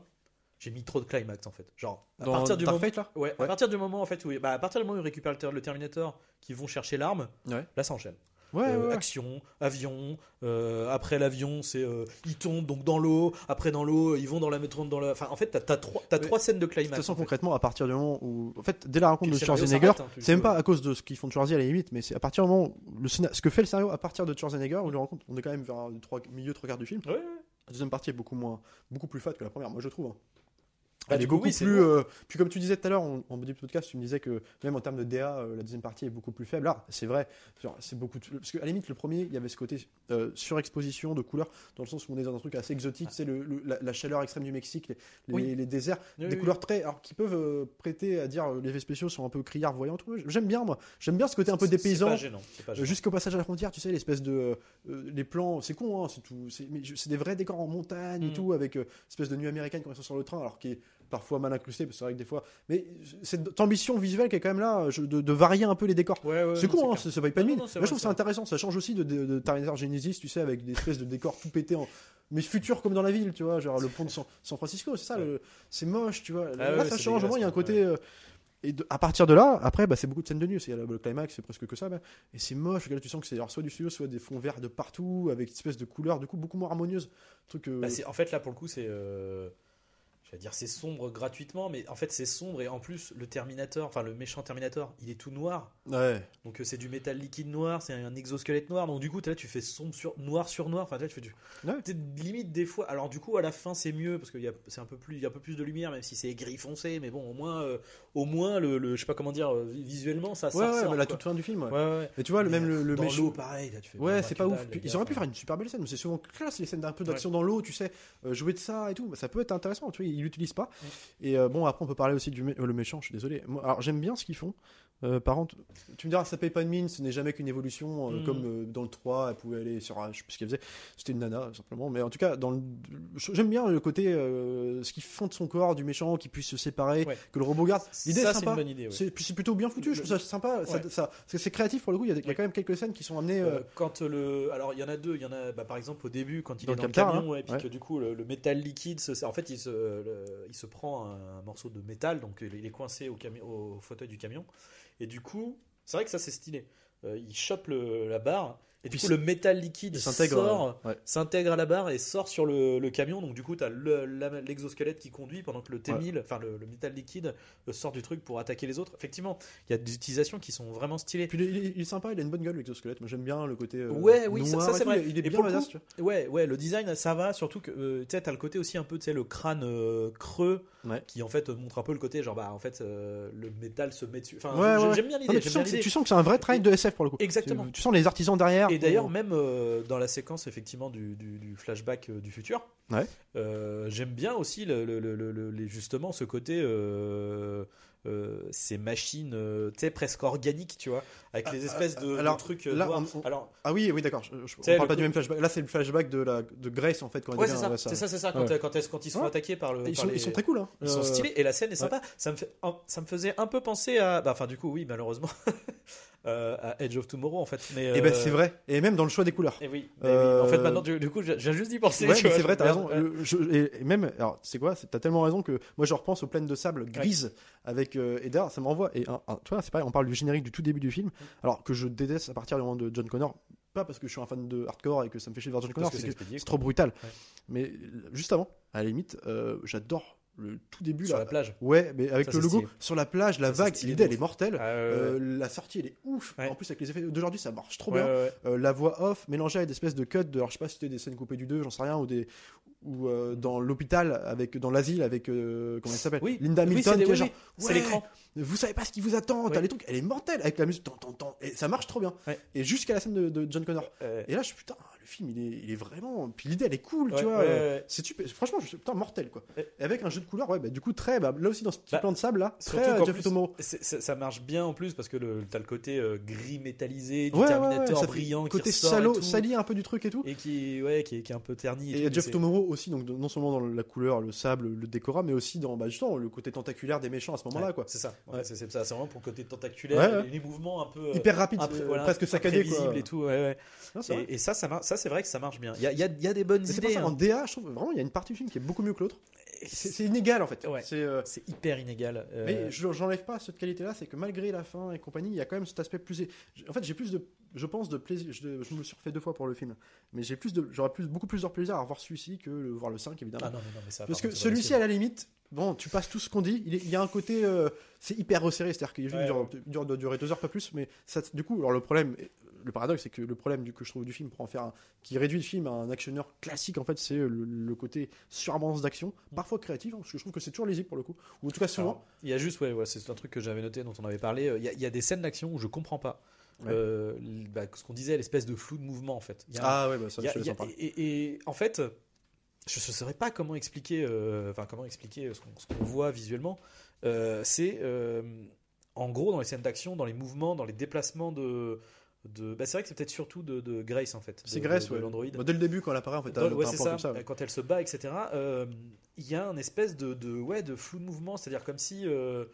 J'ai mis trop de climax en fait. Genre, à Dans partir du Dark moment. Fate, là? Ouais, à Ouais. partir du moment en fait où bah, à partir du moment où ils récupèrent le, ter- le Terminator, qui vont chercher l'arme, Ouais. là ça enchaîne. Ouais, Euh, ouais. Action, avion. euh, après l'avion, c'est euh, ils tombent donc dans l'eau. Après dans l'eau, ils vont dans la métro dans la. Enfin, en fait, t'as as trois, trois scènes de De toute climax. façon, en fait. concrètement, à partir du moment où. En fait, dès la rencontre de Schwarzenegger, hein, c'est même pas à cause de ce qu'ils font de Schwarzy à la limite, mais c'est à partir du moment où le ce que fait le scénario à partir de Schwarzenegger, où on le rencontre, on est quand même vers le trois- milieu, trois quarts du film. Ouais. La deuxième partie est beaucoup moins, beaucoup plus fat que la première, moi je trouve. hein. Bah, elle est coup, beaucoup oui, plus. lourd. euh, puis comme tu disais tout à l'heure en, en début de podcast, tu me disais que même en termes de DA, euh, la deuxième partie est beaucoup plus faible. Là, c'est vrai. C'est beaucoup. de- Parce qu'à la limite, le premier, il y avait ce côté euh, surexposition de couleurs, dans le sens où on est dans un truc assez exotique. C'est le, le- la, la chaleur extrême du Mexique, les, les- Oui. les déserts, Oui, des couleurs très, alors qui peuvent euh, prêter à dire les effets spéciaux sont un peu criards voyants. tout. J'aime bien moi. J'aime bien ce côté un peu dépaysant. Jusqu'au passage à la frontière, tu sais, l'espèce de. les plans, c'est con, hein, c'est tout. C'est des vrais décors en montagne et Mm. tout, avec espèce de nuit américaine quand ils sont sur le train, alors qui est parfois mal incrusté, parce que c'est vrai que des fois. Mais cette ambition visuelle qui est quand même là, de, de varier un peu les décors. Ouais, ouais, c'est con, hein, c'est- ça va pas de mine. Moi, je trouve ça intéressant. Ça change aussi de, de, de Terminator Genesis, tu sais, avec des espèces de décors tout pétés en. Mais futurs comme dans la ville, tu vois, genre le pont de San, San Francisco, c'est ça, Ouais. c'est moche, tu vois. Ah là, ouais, ça change, au moins, il y a un côté. euh, et de- à partir de là, après, bah, c'est beaucoup de scènes de nuit. C'est le, le climax, c'est presque que ça. bah. et c'est moche. Là, tu sens que c'est soit du studio, soit des fonds verts de partout, avec une espèce de couleurs, du coup, beaucoup moins harmonieuses. Truc. euh, Bah, en fait, là, pour le coup, c'est. euh, Je vais dire, c'est sombre gratuitement, mais en fait, c'est sombre et en plus, le Terminator, enfin le méchant Terminator, il est tout noir. ouais. Donc, euh, c'est du métal liquide noir, c'est un exosquelette noir. Donc, du coup, là, tu fais sombre sur noir sur noir. Enfin, là, tu fais du. Ouais. Limite des fois. Alors, du coup, à la fin, c'est mieux parce qu'il y a, c'est un peu plus, il y a un peu plus de lumière, même si c'est gris foncé. Mais bon, au moins, euh, au moins, le, le- je sais pas comment dire, euh, visuellement, ça. ça Ouais, ouais, ressort, mais la quoi. toute fin du film. Ouais. Ouais, ouais. Et tu vois, le, Mais, même le, le dans méchant. l'eau, pareil. Là, tu fais, Ouais, c'est pas ouf. Puis ils auraient pu faire une super belle scène, mais c'est souvent classe les scènes d'un peu d'action dans l'eau, tu sais, euh, jouer de ça et tout. Ça peut être intéressant, tu vois, ils l'utilisent pas. Et euh, bon, après, on peut parler aussi du mé- euh, le méchant, je suis désolé. Moi, alors, j'aime bien ce qu'ils font. Euh, par contre, tu me diras, ça paye pas de mine, ce n'est jamais qu'une évolution, euh, Mhm. comme euh, dans le 3, elle pouvait aller sur, un- je sais plus ce qu'elle faisait, c'était une nana, simplement. Mais en tout cas, dans le- j'aime bien le côté, ce qu'ils font de son corps, du méchant, qu'il puisse se séparer, Ouais. que le robot garde. L'idée Ça, est c'est sympa. une bonne idée. ouais. C'est plutôt bien foutu, je trouve ça sympa. ça- Ouais. ça- c'est c'est créatif pour le coup. Il y a, y quand même quelques scènes qui sont amenées. quand le alors il y en a deux il y en a bah, par exemple au début quand il Dans est dans le camion hein. et puis que du coup le, le métal liquide se- en fait il se le- il se prend un, morceau de métal donc il est coincé au fauteuil du camion et du coup c'est vrai que ça c'est stylé. Euh, il chope la barre et du Puis coup le métal liquide s'intègre. sort euh, ouais. s'intègre à la barre et sort sur le, le camion donc du coup tu as l'exosquelette qui conduit pendant que le T1000 enfin le, le métal liquide euh, sort du truc pour attaquer les autres effectivement il y a des utilisations qui sont vraiment stylées puis il est, il sympa, il a une bonne gueule l'exosquelette. Moi j'aime bien le côté. euh, Ouais, oui, ça- noir ça, c'est vrai. Il est Et bien badass, tu vois. Ouais, ouais, le design ça va, surtout que euh, tu sais, t'as le côté aussi un peu, tu sais, le crâne euh, creux Ouais. qui en fait montre un peu le côté genre bah en fait euh, le métal se met dessus. Enfin, j'aime bien l'idée. tu, tu sens que c'est un vrai travail de SF pour le coup. Exactement. Tu sens les artisans derrière. Et d'ailleurs, même euh, dans la séquence effectivement du, du- du flashback euh, du futur, Ouais. euh, j'aime bien aussi le, le- le- justement ce côté euh, euh, ces machines, euh, tu sais, presque organiques, tu vois, avec les espèces de, de alors, trucs euh, là, on- on- Alors, Ah oui, oui, d'accord. On parle le pas du même flashback. Là, c'est le flashback de, la, de Grace en fait. Quand ouais, c'est ça, c'est ça, c'est ça, quand, Ouais. quand, quand ils sont Ouais. attaqués par le. Ils par sont, les- ils sont très cool. Hein. Ils sont stylés et la scène est sympa. Ça me fait, ça me faisait un peu penser à, bah, enfin du coup oui malheureusement *laughs* euh, à Edge of Tomorrow en fait. Mais Et ben euh, c'est vrai. Et même dans le choix des couleurs. Et oui. mais Euh, oui. En fait maintenant du, du coup j'ai juste d'y penser. Ouais, c'est vrai, t'as raison. ouais. Le- je- et, même, alors, c'est quoi T'as tellement raison que moi, je repense aux plaines de sable grises avec euh, et d'ailleurs, ça m'envoie. Et un- un- tu vois, c'est pareil. On parle du générique du tout début du film, Mm. alors que je déteste à partir du moment de John Connor. Pas parce que je suis un fan de hardcore et que ça me fait chier de voir John Connor, Parce que c'est trop brutal. Ouais. Mais euh, juste avant, à la limite, euh, j'adore le tout début sur là. la plage. Ouais, mais avec Ça, le logo stylé. sur la plage, la Ça, vague, l'idée elle est mortelle. Ah, ouais, ouais, Euh, la sortie elle est ouf. Ouais. En plus avec les effets d'aujourd'hui ça marche trop bien. Euh, la voix off mélangée avec des espèces de cuts de, alors je sais pas si c'était des scènes coupées du 2 j'en sais rien ou des ou euh, dans l'hôpital avec dans l'asile avec euh, comment elle s'appelle? Oui. Linda Oui, Hamilton c'est des- qui est oui, genre oui, ouais, l'écran. vous savez pas ce qui vous attend. Oui. t'as les trucs. Elle est mortelle avec la musique. Et ça marche trop bien. Et jusqu'à la scène de, de John Connor. Euh, et là je suis putain le film il est, il est vraiment puis l'idée elle est cool tu vois. c'est super. Franchement je suis putain mortel quoi. Et avec un jeu de couleurs ouais bah, du coup très bah, là aussi dans ce petit Bah, plan de sable là très Jeff plus, ça marche bien en plus parce que t'as le côté gris métallisé du ouais, ouais, ouais, Terminator ça brillant qui côté ressort salaud sali un peu du truc et tout. Et qui ouais qui est, qui est un peu terni. Et Jeff Tomorrow aussi, donc non seulement dans la couleur, le sable, le décorat, mais aussi dans bah, justement le côté tentaculaire des méchants à ce moment-là, Ouais, quoi. C'est ça. Ouais, c'est ça. C'est vraiment pour le côté tentaculaire, les, mouvements un peu euh, Hyper rapide, impré- euh, voilà, presque saccadé, quoi. et tout. Non. Et, et ça, ça, ça c'est vrai que ça marche bien. Il y a, y a- y a des bonnes Mais pour idées. ça, en hein. DA, je trouve vraiment il y a une partie du film qui est beaucoup mieux que l'autre. C'est inégal en fait. Ouais. C'est, euh, c'est hyper inégal. Euh, Mais je- j'enlève pas cette qualité-là, c'est que malgré la fin et compagnie, il y a quand même cet aspect plus. En fait, j'ai plus de, je pense, de plaisir. Je, je me le suis refait deux fois pour le film, mais j'ai plus de, j'aurais plus, beaucoup plus de plaisir à revoir celui-ci que le, voir le 5 évidemment. Ah non, mais non, mais ça. Parce par que celui-ci, à la limite, bon, tu passes tout ce qu'on dit. Il, est- il y a un côté, euh, c'est hyper resserré, c'est-à-dire qu'il Ouais, dure, dure- doit durer deux heures pas plus, mais ça, du coup, alors le problème, le paradoxe, c'est que le problème du, que je trouve du film pour en faire un, qui réduit le film à un actionneur classique, en fait, c'est le, le côté surabondance d'action, parfois créatif, hein, parce que je trouve que c'est toujours lisible pour le coup, ou en tout cas souvent. Il y a juste, ouais, ouais, c'est un truc que j'avais noté, dont on avait parlé. Il y a, il y a des scènes d'action où je comprends pas. Ouais. Euh, bah, ce qu'on disait, l'espèce de flou de mouvement en fait. Il y a un- Ah ouais, bah, ça, Il y a- il y et, et- en fait, je ne saurais pas comment expliquer, euh, enfin comment expliquer ce qu'on ce qu'on voit visuellement. Euh, c'est euh, en gros dans les scènes d'action, dans les mouvements, dans les déplacements de. de bah, c'est vrai que c'est peut-être surtout de, de Grace en fait. C'est de- Grace, de- de ouais. l'Android. Bah, dès le début, quand elle apparaît, en fait, Ouais, ouais, ça. comme ça. ouais. Quand elle se bat, etc. euh, Il y a un espèce de, de, ouais, de flou de mouvement, c'est-à-dire comme si, euh,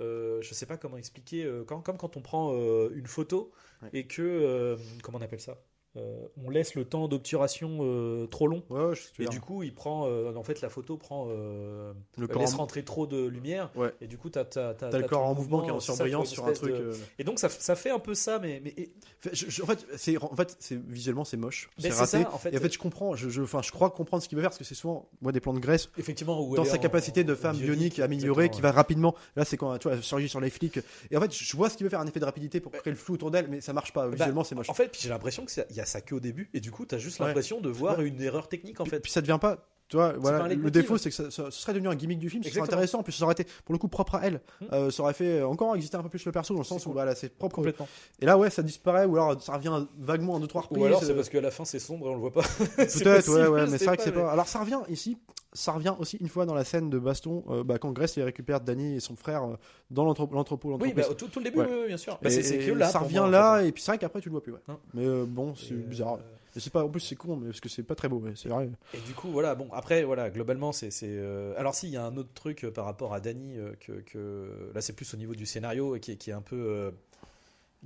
euh, je sais pas comment expliquer, euh, quand, comme quand on prend euh, une photo Ouais. et que, comment on appelle ça? Euh, On laisse le temps d'obturation euh, trop long. Ouais, que Et du coup, il prend, euh, en fait, la photo prend, le corps, laisse en... rentrer trop de lumière. Ouais. Et du coup, t'as, t'as, t'as, t'as le corps en mouvement qui est en surbrillance sur un truc. de- Et donc, ça, ça fait un peu ça, mais, mais et- Fait, je- je- en fait, c'est en fait, c'est visuellement c'est moche, Mais c'est c'est raté. ça, en fait. et en fait, je comprends, je, je, je crois comprendre ce qu'il veut faire parce que c'est souvent moi des plans de Grace effectivement, où dans sa en- capacité de femme bionique améliorée qui va rapidement. Là, c'est quand tu vois, surgit sur les flics. Et en fait, je vois ce qu'il veut faire un effet de rapidité pour créer le flou autour d'elle, mais ça marche pas. Bah, Visuellement, c'est moche. En fait, j'ai l'impression qu'il y a ça que au début, et du coup, t'as juste Ouais. l'impression de voir Ouais. une erreur technique en Puis, fait. puis ça devient pas. Tu vois, voilà, le défaut, c'est que ça, ça- ce serait devenu un gimmick du film, ce serait intéressant, en plus ça aurait été pour le coup propre à elle. Hmm. Euh, ça aurait fait encore exister un peu plus le perso, dans le sens où voilà, c'est propre. Complètement. Et là, ouais, ça disparaît, ou alors ça revient vaguement en deux, trois reprises. Ou alors c'est euh, parce qu'à la fin c'est sombre et on le voit pas. *laughs* Peut-être, ouais, ouais, mais c'est vrai que c'est pas. Alors ça revient ici, ça revient aussi une fois dans la scène de baston, euh, bah, quand Grace les récupère Danny et son frère euh, dans l'entrepôt, Oui, bah, tout, tout le début, Ouais. bien sûr. Bah, Et- que là. ça revient moi, en là, fait. et puis c'est vrai qu'après tu le vois plus, ouais. Mais bon, c'est bizarre. C'est pas, en plus c'est con, mais parce que c'est pas très beau, c'est vrai. Et du coup, voilà, bon, après, voilà, globalement, c'est. euh, Alors, si, il y a un autre truc euh, par rapport à Danny, euh, que, que- Là, c'est plus au niveau du scénario, qui, qui est un peu. euh,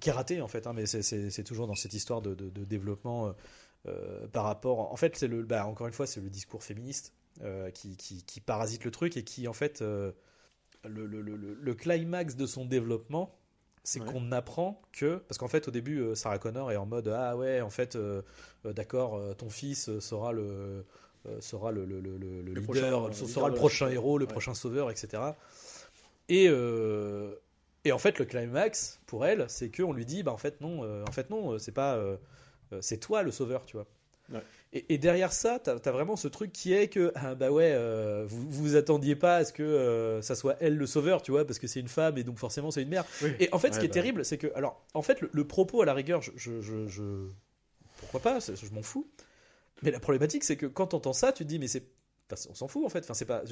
qui est raté, en fait, hein, mais c'est- toujours dans cette histoire de, de- de développement par rapport. En fait, c'est le. Bah, encore une fois, c'est le discours féministe qui, qui, qui parasite le truc, et qui, en fait. le, le, le- le climax de son développement, c'est Ouais. qu'on apprend que. Parce qu'en fait, au début, euh, Sarah Connor est en mode Ah ouais, en fait, euh, euh, d'accord, ton fils sera le. sera le, le, le, le- le leader, prochain, sera le prochain héros, le ouais. prochain sauveur, etc. Et, euh, et en fait, le climax pour elle, c'est qu'on lui dit, bah en fait non, en fait non, c'est pas, c'est toi le sauveur, tu vois. Ouais. Et, et derrière ça, t'as as vraiment ce truc qui est que, ah, bah ouais, euh, vous vous attendiez pas à ce que euh, ça soit elle le sauveur, tu vois, parce que c'est une femme et donc forcément c'est une mère. Et en fait, ce Ouais, qui est bah. terrible, c'est que, alors, en fait, le, le propos à la rigueur, je, je, je- je- pourquoi pas, je m'en fous. Mais la problématique, c'est que quand t'entends ça, tu te dis, mais c'est, enfin, on s'en fout en fait. Enfin, c'est pas,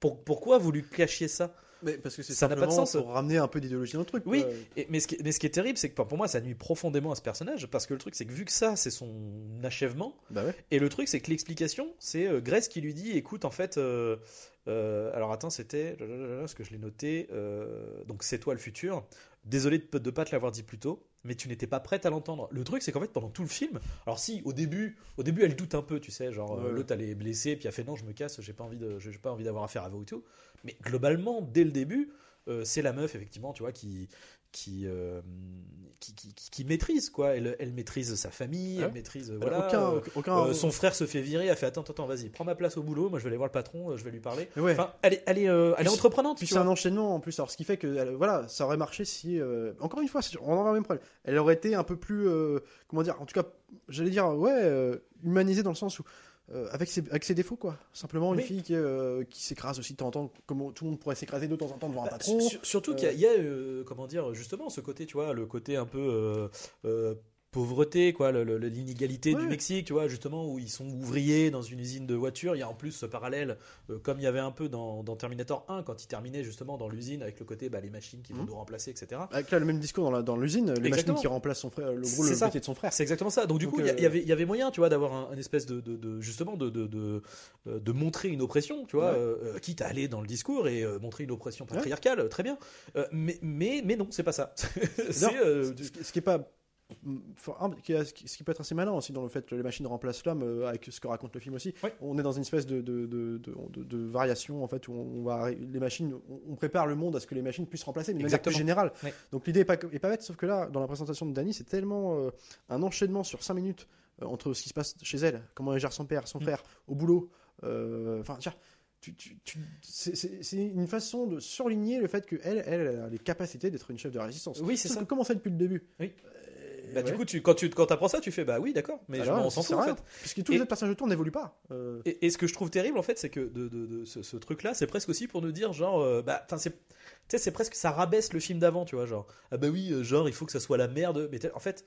pour- pourquoi vous lui cachiez ça? Mais parce que c'est Ça n'a pas de sens. pour ramener un peu d'idéologie dans le truc. Oui. Et- mais, ce qui, mais ce qui est terrible, c'est que pour moi, ça nuit profondément à ce personnage, parce que le truc, c'est que vu que ça, c'est son achèvement, Bah ouais. et le truc, c'est que l'explication, c'est euh, Grace qui lui dit écoute, en fait, euh, euh, alors attends, c'était. Ce que je l'ai noté. euh, donc, c'est toi le futur. Désolé de ne pas te l'avoir dit plus tôt, mais tu n'étais pas prête à l'entendre. Le truc, c'est qu'en fait, pendant tout le film, alors si, au début, au début elle doute un peu, tu sais, genre, euh, Ouais. l'autre, elle est blessée, puis elle fait non, je me casse, j'ai pas envie de- j'ai pas envie d'avoir affaire à vous et tout. Mais globalement, dès le début, euh, c'est la meuf, effectivement, tu vois, qui. Qui, euh, qui, qui, qui- qui maîtrise quoi elle, elle maîtrise sa famille Ouais. elle maîtrise voilà aucun, euh, aucun. euh, son frère se fait virer, elle fait attends, attends, vas-y, prends ma place au boulot, moi je vais aller voir le patron, je vais lui parler. Mais ouais. Enfin, elle est, elle est, euh, elle est entreprenante, Puis c'est un enchaînement en plus. Alors ce qui fait que elle- voilà, ça aurait marché si encore une fois, on en a le même problème. Elle aurait été un peu plus comment dire, en tout cas, j'allais dire ouais, humanisée dans le sens où euh, avec ses avec ses défauts quoi. Simplement une Oui. fille qui, euh, qui s'écrase aussi de temps en temps, comme tout le monde pourrait s'écraser de temps en temps devant un Bah, patron. sur- surtout qu'il y a, il y a, euh, comment dire, justement, ce côté, tu vois, le côté un peu euh, euh, pauvreté, quoi, l'inégalité du. Mexique, tu vois, justement, où ils sont ouvriers dans une usine de voitures. Il y a en plus ce parallèle, euh, comme il y avait un peu dans, dans Terminator 1, quand il terminait justement dans l'usine avec le côté, bah, les machines qui vont Mhm. nous remplacer, etc. Avec là le même discours dans l'usine, les Exactement. machines qui remplacent son frère, le gros le ça. métier de son frère. C'est exactement ça. Donc du Donc, coup, il y a- euh, il y, avait, il y avait moyen, tu vois, d'avoir un, un espèce de, de- de- justement de, de, de, euh, de montrer une oppression, tu vois, Ouais. euh, quitte à aller dans le discours et montrer une oppression patriarcale, très bien. Mais, mais, mais non, c'est pas ça. *laughs* c'est ce, qui- est pas qui ce qui peut être assez malin aussi dans le fait que les machines remplacent l'homme euh, avec ce que raconte le film aussi Ouais. on est dans une espèce de, de, de, de, de- de variation en fait où on va les machines on, prépare le monde à ce que les machines puissent remplacer mais de manière plus Exactement. générale Ouais. donc l'idée est pas, est pas bête sauf que là dans la présentation de Danny c'est tellement euh, un enchaînement sur 5 minutes euh, entre ce qui se passe chez elle comment elle gère son père son Mm. frère au boulot euh, enfin tu- c'est- une façon de surligner le fait qu'elle elle, elle a les capacités d'être une chef de résistance Oui, c'est ça. que comment ça depuis le début? Oui. Bah, du coup, tu, quand tu quand apprends ça, tu fais bah oui, d'accord, mais je Alors, m'en s'en ça fout en à fait. Puisque tous Et- les autres personnages de tour n'évoluent pas. Euh, Et, et ce que je trouve terrible en fait, c'est que de, de- de ce, ce truc-là, c'est presque aussi pour nous dire genre, euh, bah, enfin c'est, tu sais, c'est presque ça rabaisse le film d'avant, tu vois, genre, ah bah oui, euh, genre il faut que ça soit la merde, mais en fait,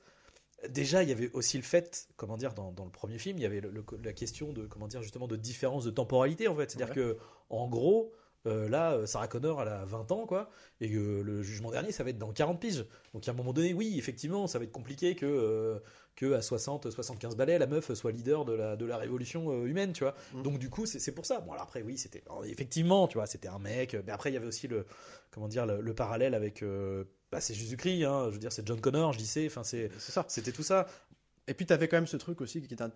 déjà il y avait aussi le fait, comment dire, dans, dans le premier film, il y avait le- le- la question de, comment dire, justement de différence de temporalité en fait, c'est-à-dire que en gros. Euh, là, euh, Sarah Connor, elle a 20 ans, quoi, et que le jugement dernier, ça va être dans 40 piges. Donc, à un moment donné, oui, effectivement, ça va être compliqué que, euh, que à 60, 75 balais, la meuf soit leader de la, de la révolution euh, humaine, tu vois. Mm. Donc du coup, c'est c'est pour ça. Bon, alors après, oui, c'était alors, effectivement, tu vois, c'était un mec. euh, Mais après, il y avait aussi le comment dire le, le parallèle avec. euh, bah, c'est Jésus-Christ, hein, je veux dire, c'est John Connor, je disais. Enfin, c'est c'est ça. c'était tout ça. Et puis, tu avais quand même ce truc aussi qui était, un-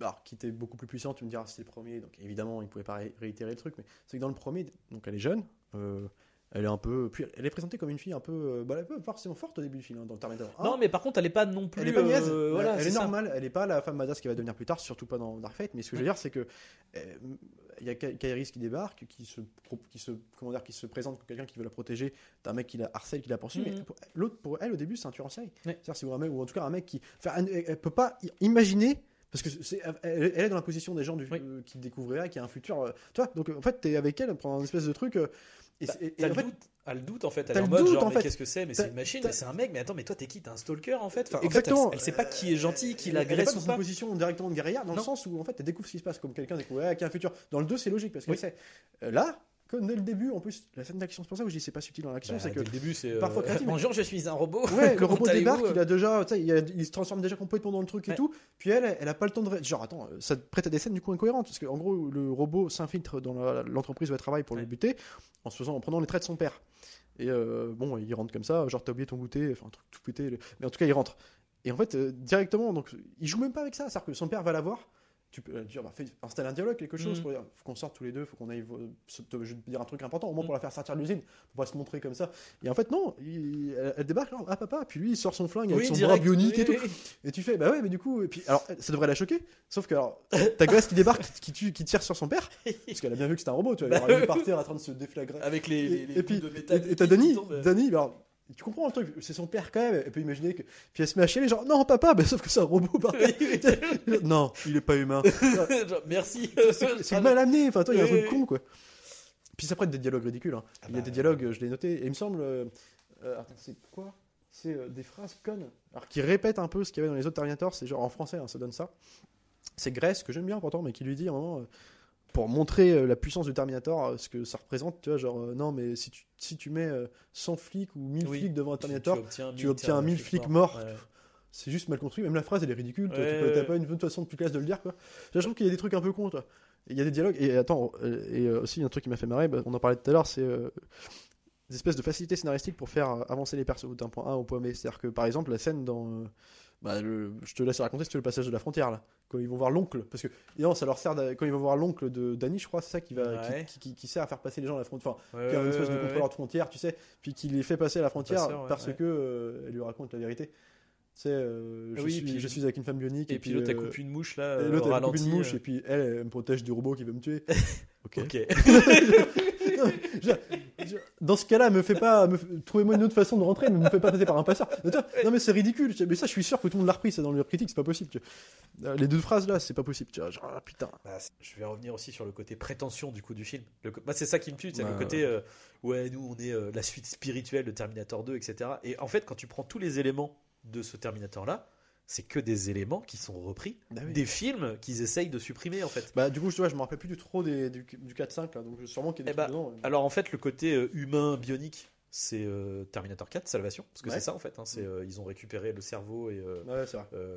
alors, qui était beaucoup plus puissant. Tu me diras, c'est le premier, donc évidemment, il ne pouvait pas ré- réitérer le truc. Mais c'est que dans le premier, donc elle est jeune. euh, elle est un peu. Puis elle est présentée comme une fille un peu. euh, bah, elle est pas forcément forte au début du film, hein, dans le Terminator 1. non, mais par contre, elle est pas non plus. Elle est pas niaise, euh, voilà, elle est normale, elle est pas la femme badass qui va devenir plus tard, surtout pas dans Dark Fate. Mais ce que je veux dire, c'est que euh, il y a Ka- Kairis qui débarque, qui se, qui se, comment dire, qui se présente comme quelqu'un qui veut la protéger d'un mec qui la harcèle, qui la poursuit. Mhm. Mais pour- l'autre, pour elle, au début, c'est un tueur en série. Ouais. C'est-à-dire, c'est un mec, ou en tout cas un mec qui, enfin, elle, elle peut pas imaginer. Parce que c'est, elle, elle est dans la position des gens du, Oui. euh, qui découvriraient qu'il y a un futur. euh, tu vois, donc en fait, t'es avec elle pendant une espèce de truc. euh, et, Bah, c'est- et- T'as et en le fait, doute, elle le doute en fait. Elle est en mode doute, genre, en mais fait. qu'est-ce que c'est Mais c'est une machine, mais c'est un mec. Mais attends, mais toi t'es qui? T'es un stalker en fait? Enfin, en fait, Exactement. elle, elle sait pas qui est gentil, qui Elle- elle est l'agresse pas ou dans pas. une position directement de guerrière, dans Non. le sens où en fait elle découvre ce qui se passe, comme quelqu'un découvre ouais, qui a un futur. Dans le 2, c'est logique parce qu'elle Oui. sait. Euh, Là, comme dès le début, en plus, la scène d'action, c'est pour ça que je dis c'est pas subtil dans l'action, Bah, c'est que le début, c'est euh, parfois créatif, mais- *laughs* Bonjour, je suis un robot. ouais, *laughs* le robot débarque, il a déjà, il, a- il se transforme déjà complètement dans le truc et tout. Puis elle, elle a pas le temps de. ré- Genre, attends, ça te prête à des scènes du coup incohérentes parce qu'en gros, le robot s'infiltre dans l'entreprise où elle travaille pour le buter en se faisant, en prenant les traits de son père. Et euh, bon, il rentre comme ça, genre t'as oublié ton goûter, enfin un truc tout pété, mais en tout cas il rentre. Et en fait, euh, directement, donc il joue même pas avec ça, c'est-à-dire que son père va la voir. Tu peux euh, dire, bah, fais- installe un dialogue, quelque chose. Mhm. Pour dire, faut qu'on sorte tous les deux, faut qu'on aille. je vais te dire un truc important, au moins Mhm. pour la faire sortir de l'usine, pour pas se montrer comme ça. Et en fait, non, il- elle, elle débarque, genre, ah papa, puis lui il sort son flingue avec Oui, son direct, bras bionique oui, et tout. oui. Et tu fais, bah ouais, mais du coup, et puis, alors, ça devrait la choquer, sauf que, alors, ta gosse qui débarque, qui, tue, qui tire sur son père, parce qu'elle a bien vu que c'était un robot, tu vois, Bah elle aurait oui. vu par terre en train de se déflagrer. Avec les, les, Et, les et puis, de métal et- t'as tombent. Denis, alors, tu comprends le truc, c'est son père quand même, elle peut imaginer que. Puis elle se met à chialer, genre, non, papa, bah, sauf que c'est un robot par terre. *laughs* *laughs* Non, il est pas humain. *laughs* Genre, Merci. C'est mal amené, enfin, toi, il y a un truc con, quoi. Puis après, des dialogues ridicules. hein. Ah il y a bah, des dialogues, je l'ai noté, et il me semble. euh, euh, attends, c'est quoi? C'est euh, des phrases connes. Alors, qui répètent un peu ce qu'il y avait dans les autres Terminator, c'est genre en français, hein, ça donne ça. C'est Grace, que j'aime bien pourtant, mais qui lui dit à un moment. Pour montrer euh, la puissance du Terminator, euh, ce que ça représente, tu vois, genre, euh, non, mais si tu, si tu mets euh, 100 flics ou 1000 Oui. flics devant un Terminator, tu obtiens 1000 flics morts. Ouais. c'est juste mal construit. Même la phrase, elle est ridicule. Ouais, tu ouais. pas une autre façon plus classe de le dire, quoi. Je trouve qu'il y a des trucs un peu cons, toi. Il y a des dialogues. Et attends, et aussi, un truc qui m'a fait marrer, bah, on en parlait tout à l'heure, c'est euh, des espèces de facilité scénaristique pour faire avancer les persos d'un point A au point B. C'est-à-dire que, par exemple, la scène dans. euh, bah, le- je te laisse raconter si tu veux le passage de la frontière, là. Quand ils vont voir l'oncle. Parce que, non, ça leur sert. Quand ils vont voir l'oncle de Danny, je crois, c'est ça qui, va, qui- Ouais. qui, qui- qui sert à faire passer les gens à la frontière. Enfin, Ouais, qui est un ouais, espèce de ouais, contrôleur de frontière, tu sais, puis qui les fait passer à la frontière Passeur, parce que euh, elle lui raconte la vérité. Tu sais, euh, je, Oui, suis, puis- je suis avec une femme bionique. Et puis l'autre, elle euh, coupe une mouche là. euh, l'autre, au elle coupe une mouche, et puis elle, elle me protège du robot qui veut me tuer. *laughs* ok. Ok. *laughs* Je- je- dans ce cas-là, me fait pas, me trouvez-moi une autre façon de rentrer, mais me fait pas passer par un passeur. Non mais c'est ridicule. Mais ça, je suis sûr que tout le monde l'a repris, ça dans le critique, c'est pas possible. Euh, Les deux phrases là, c'est pas possible. Tu vois, genre, ah, putain. Bah, je vais revenir aussi sur le côté prétention du coup du film. Le moi, c'est ça qui me tue, c'est Ouais, le côté euh, ouais, nous on est euh, la suite spirituelle de Terminator 2, etc. Et en fait, quand tu prends tous les éléments de ce Terminator là, c'est que des éléments qui sont repris Bah oui. des films qu'ils essayent de supprimer en fait. Bah du coup, je, vois, je me rappelle plus du trop des, du, du 4-5 là, donc sûrement qu'il y a des Eh bah, dedans. Alors en fait, le côté euh, humain bionique, c'est euh, Terminator 4, Salvation, parce que Ouais. c'est ça en fait. hein, c'est euh, ils ont récupéré le cerveau et euh, Ouais,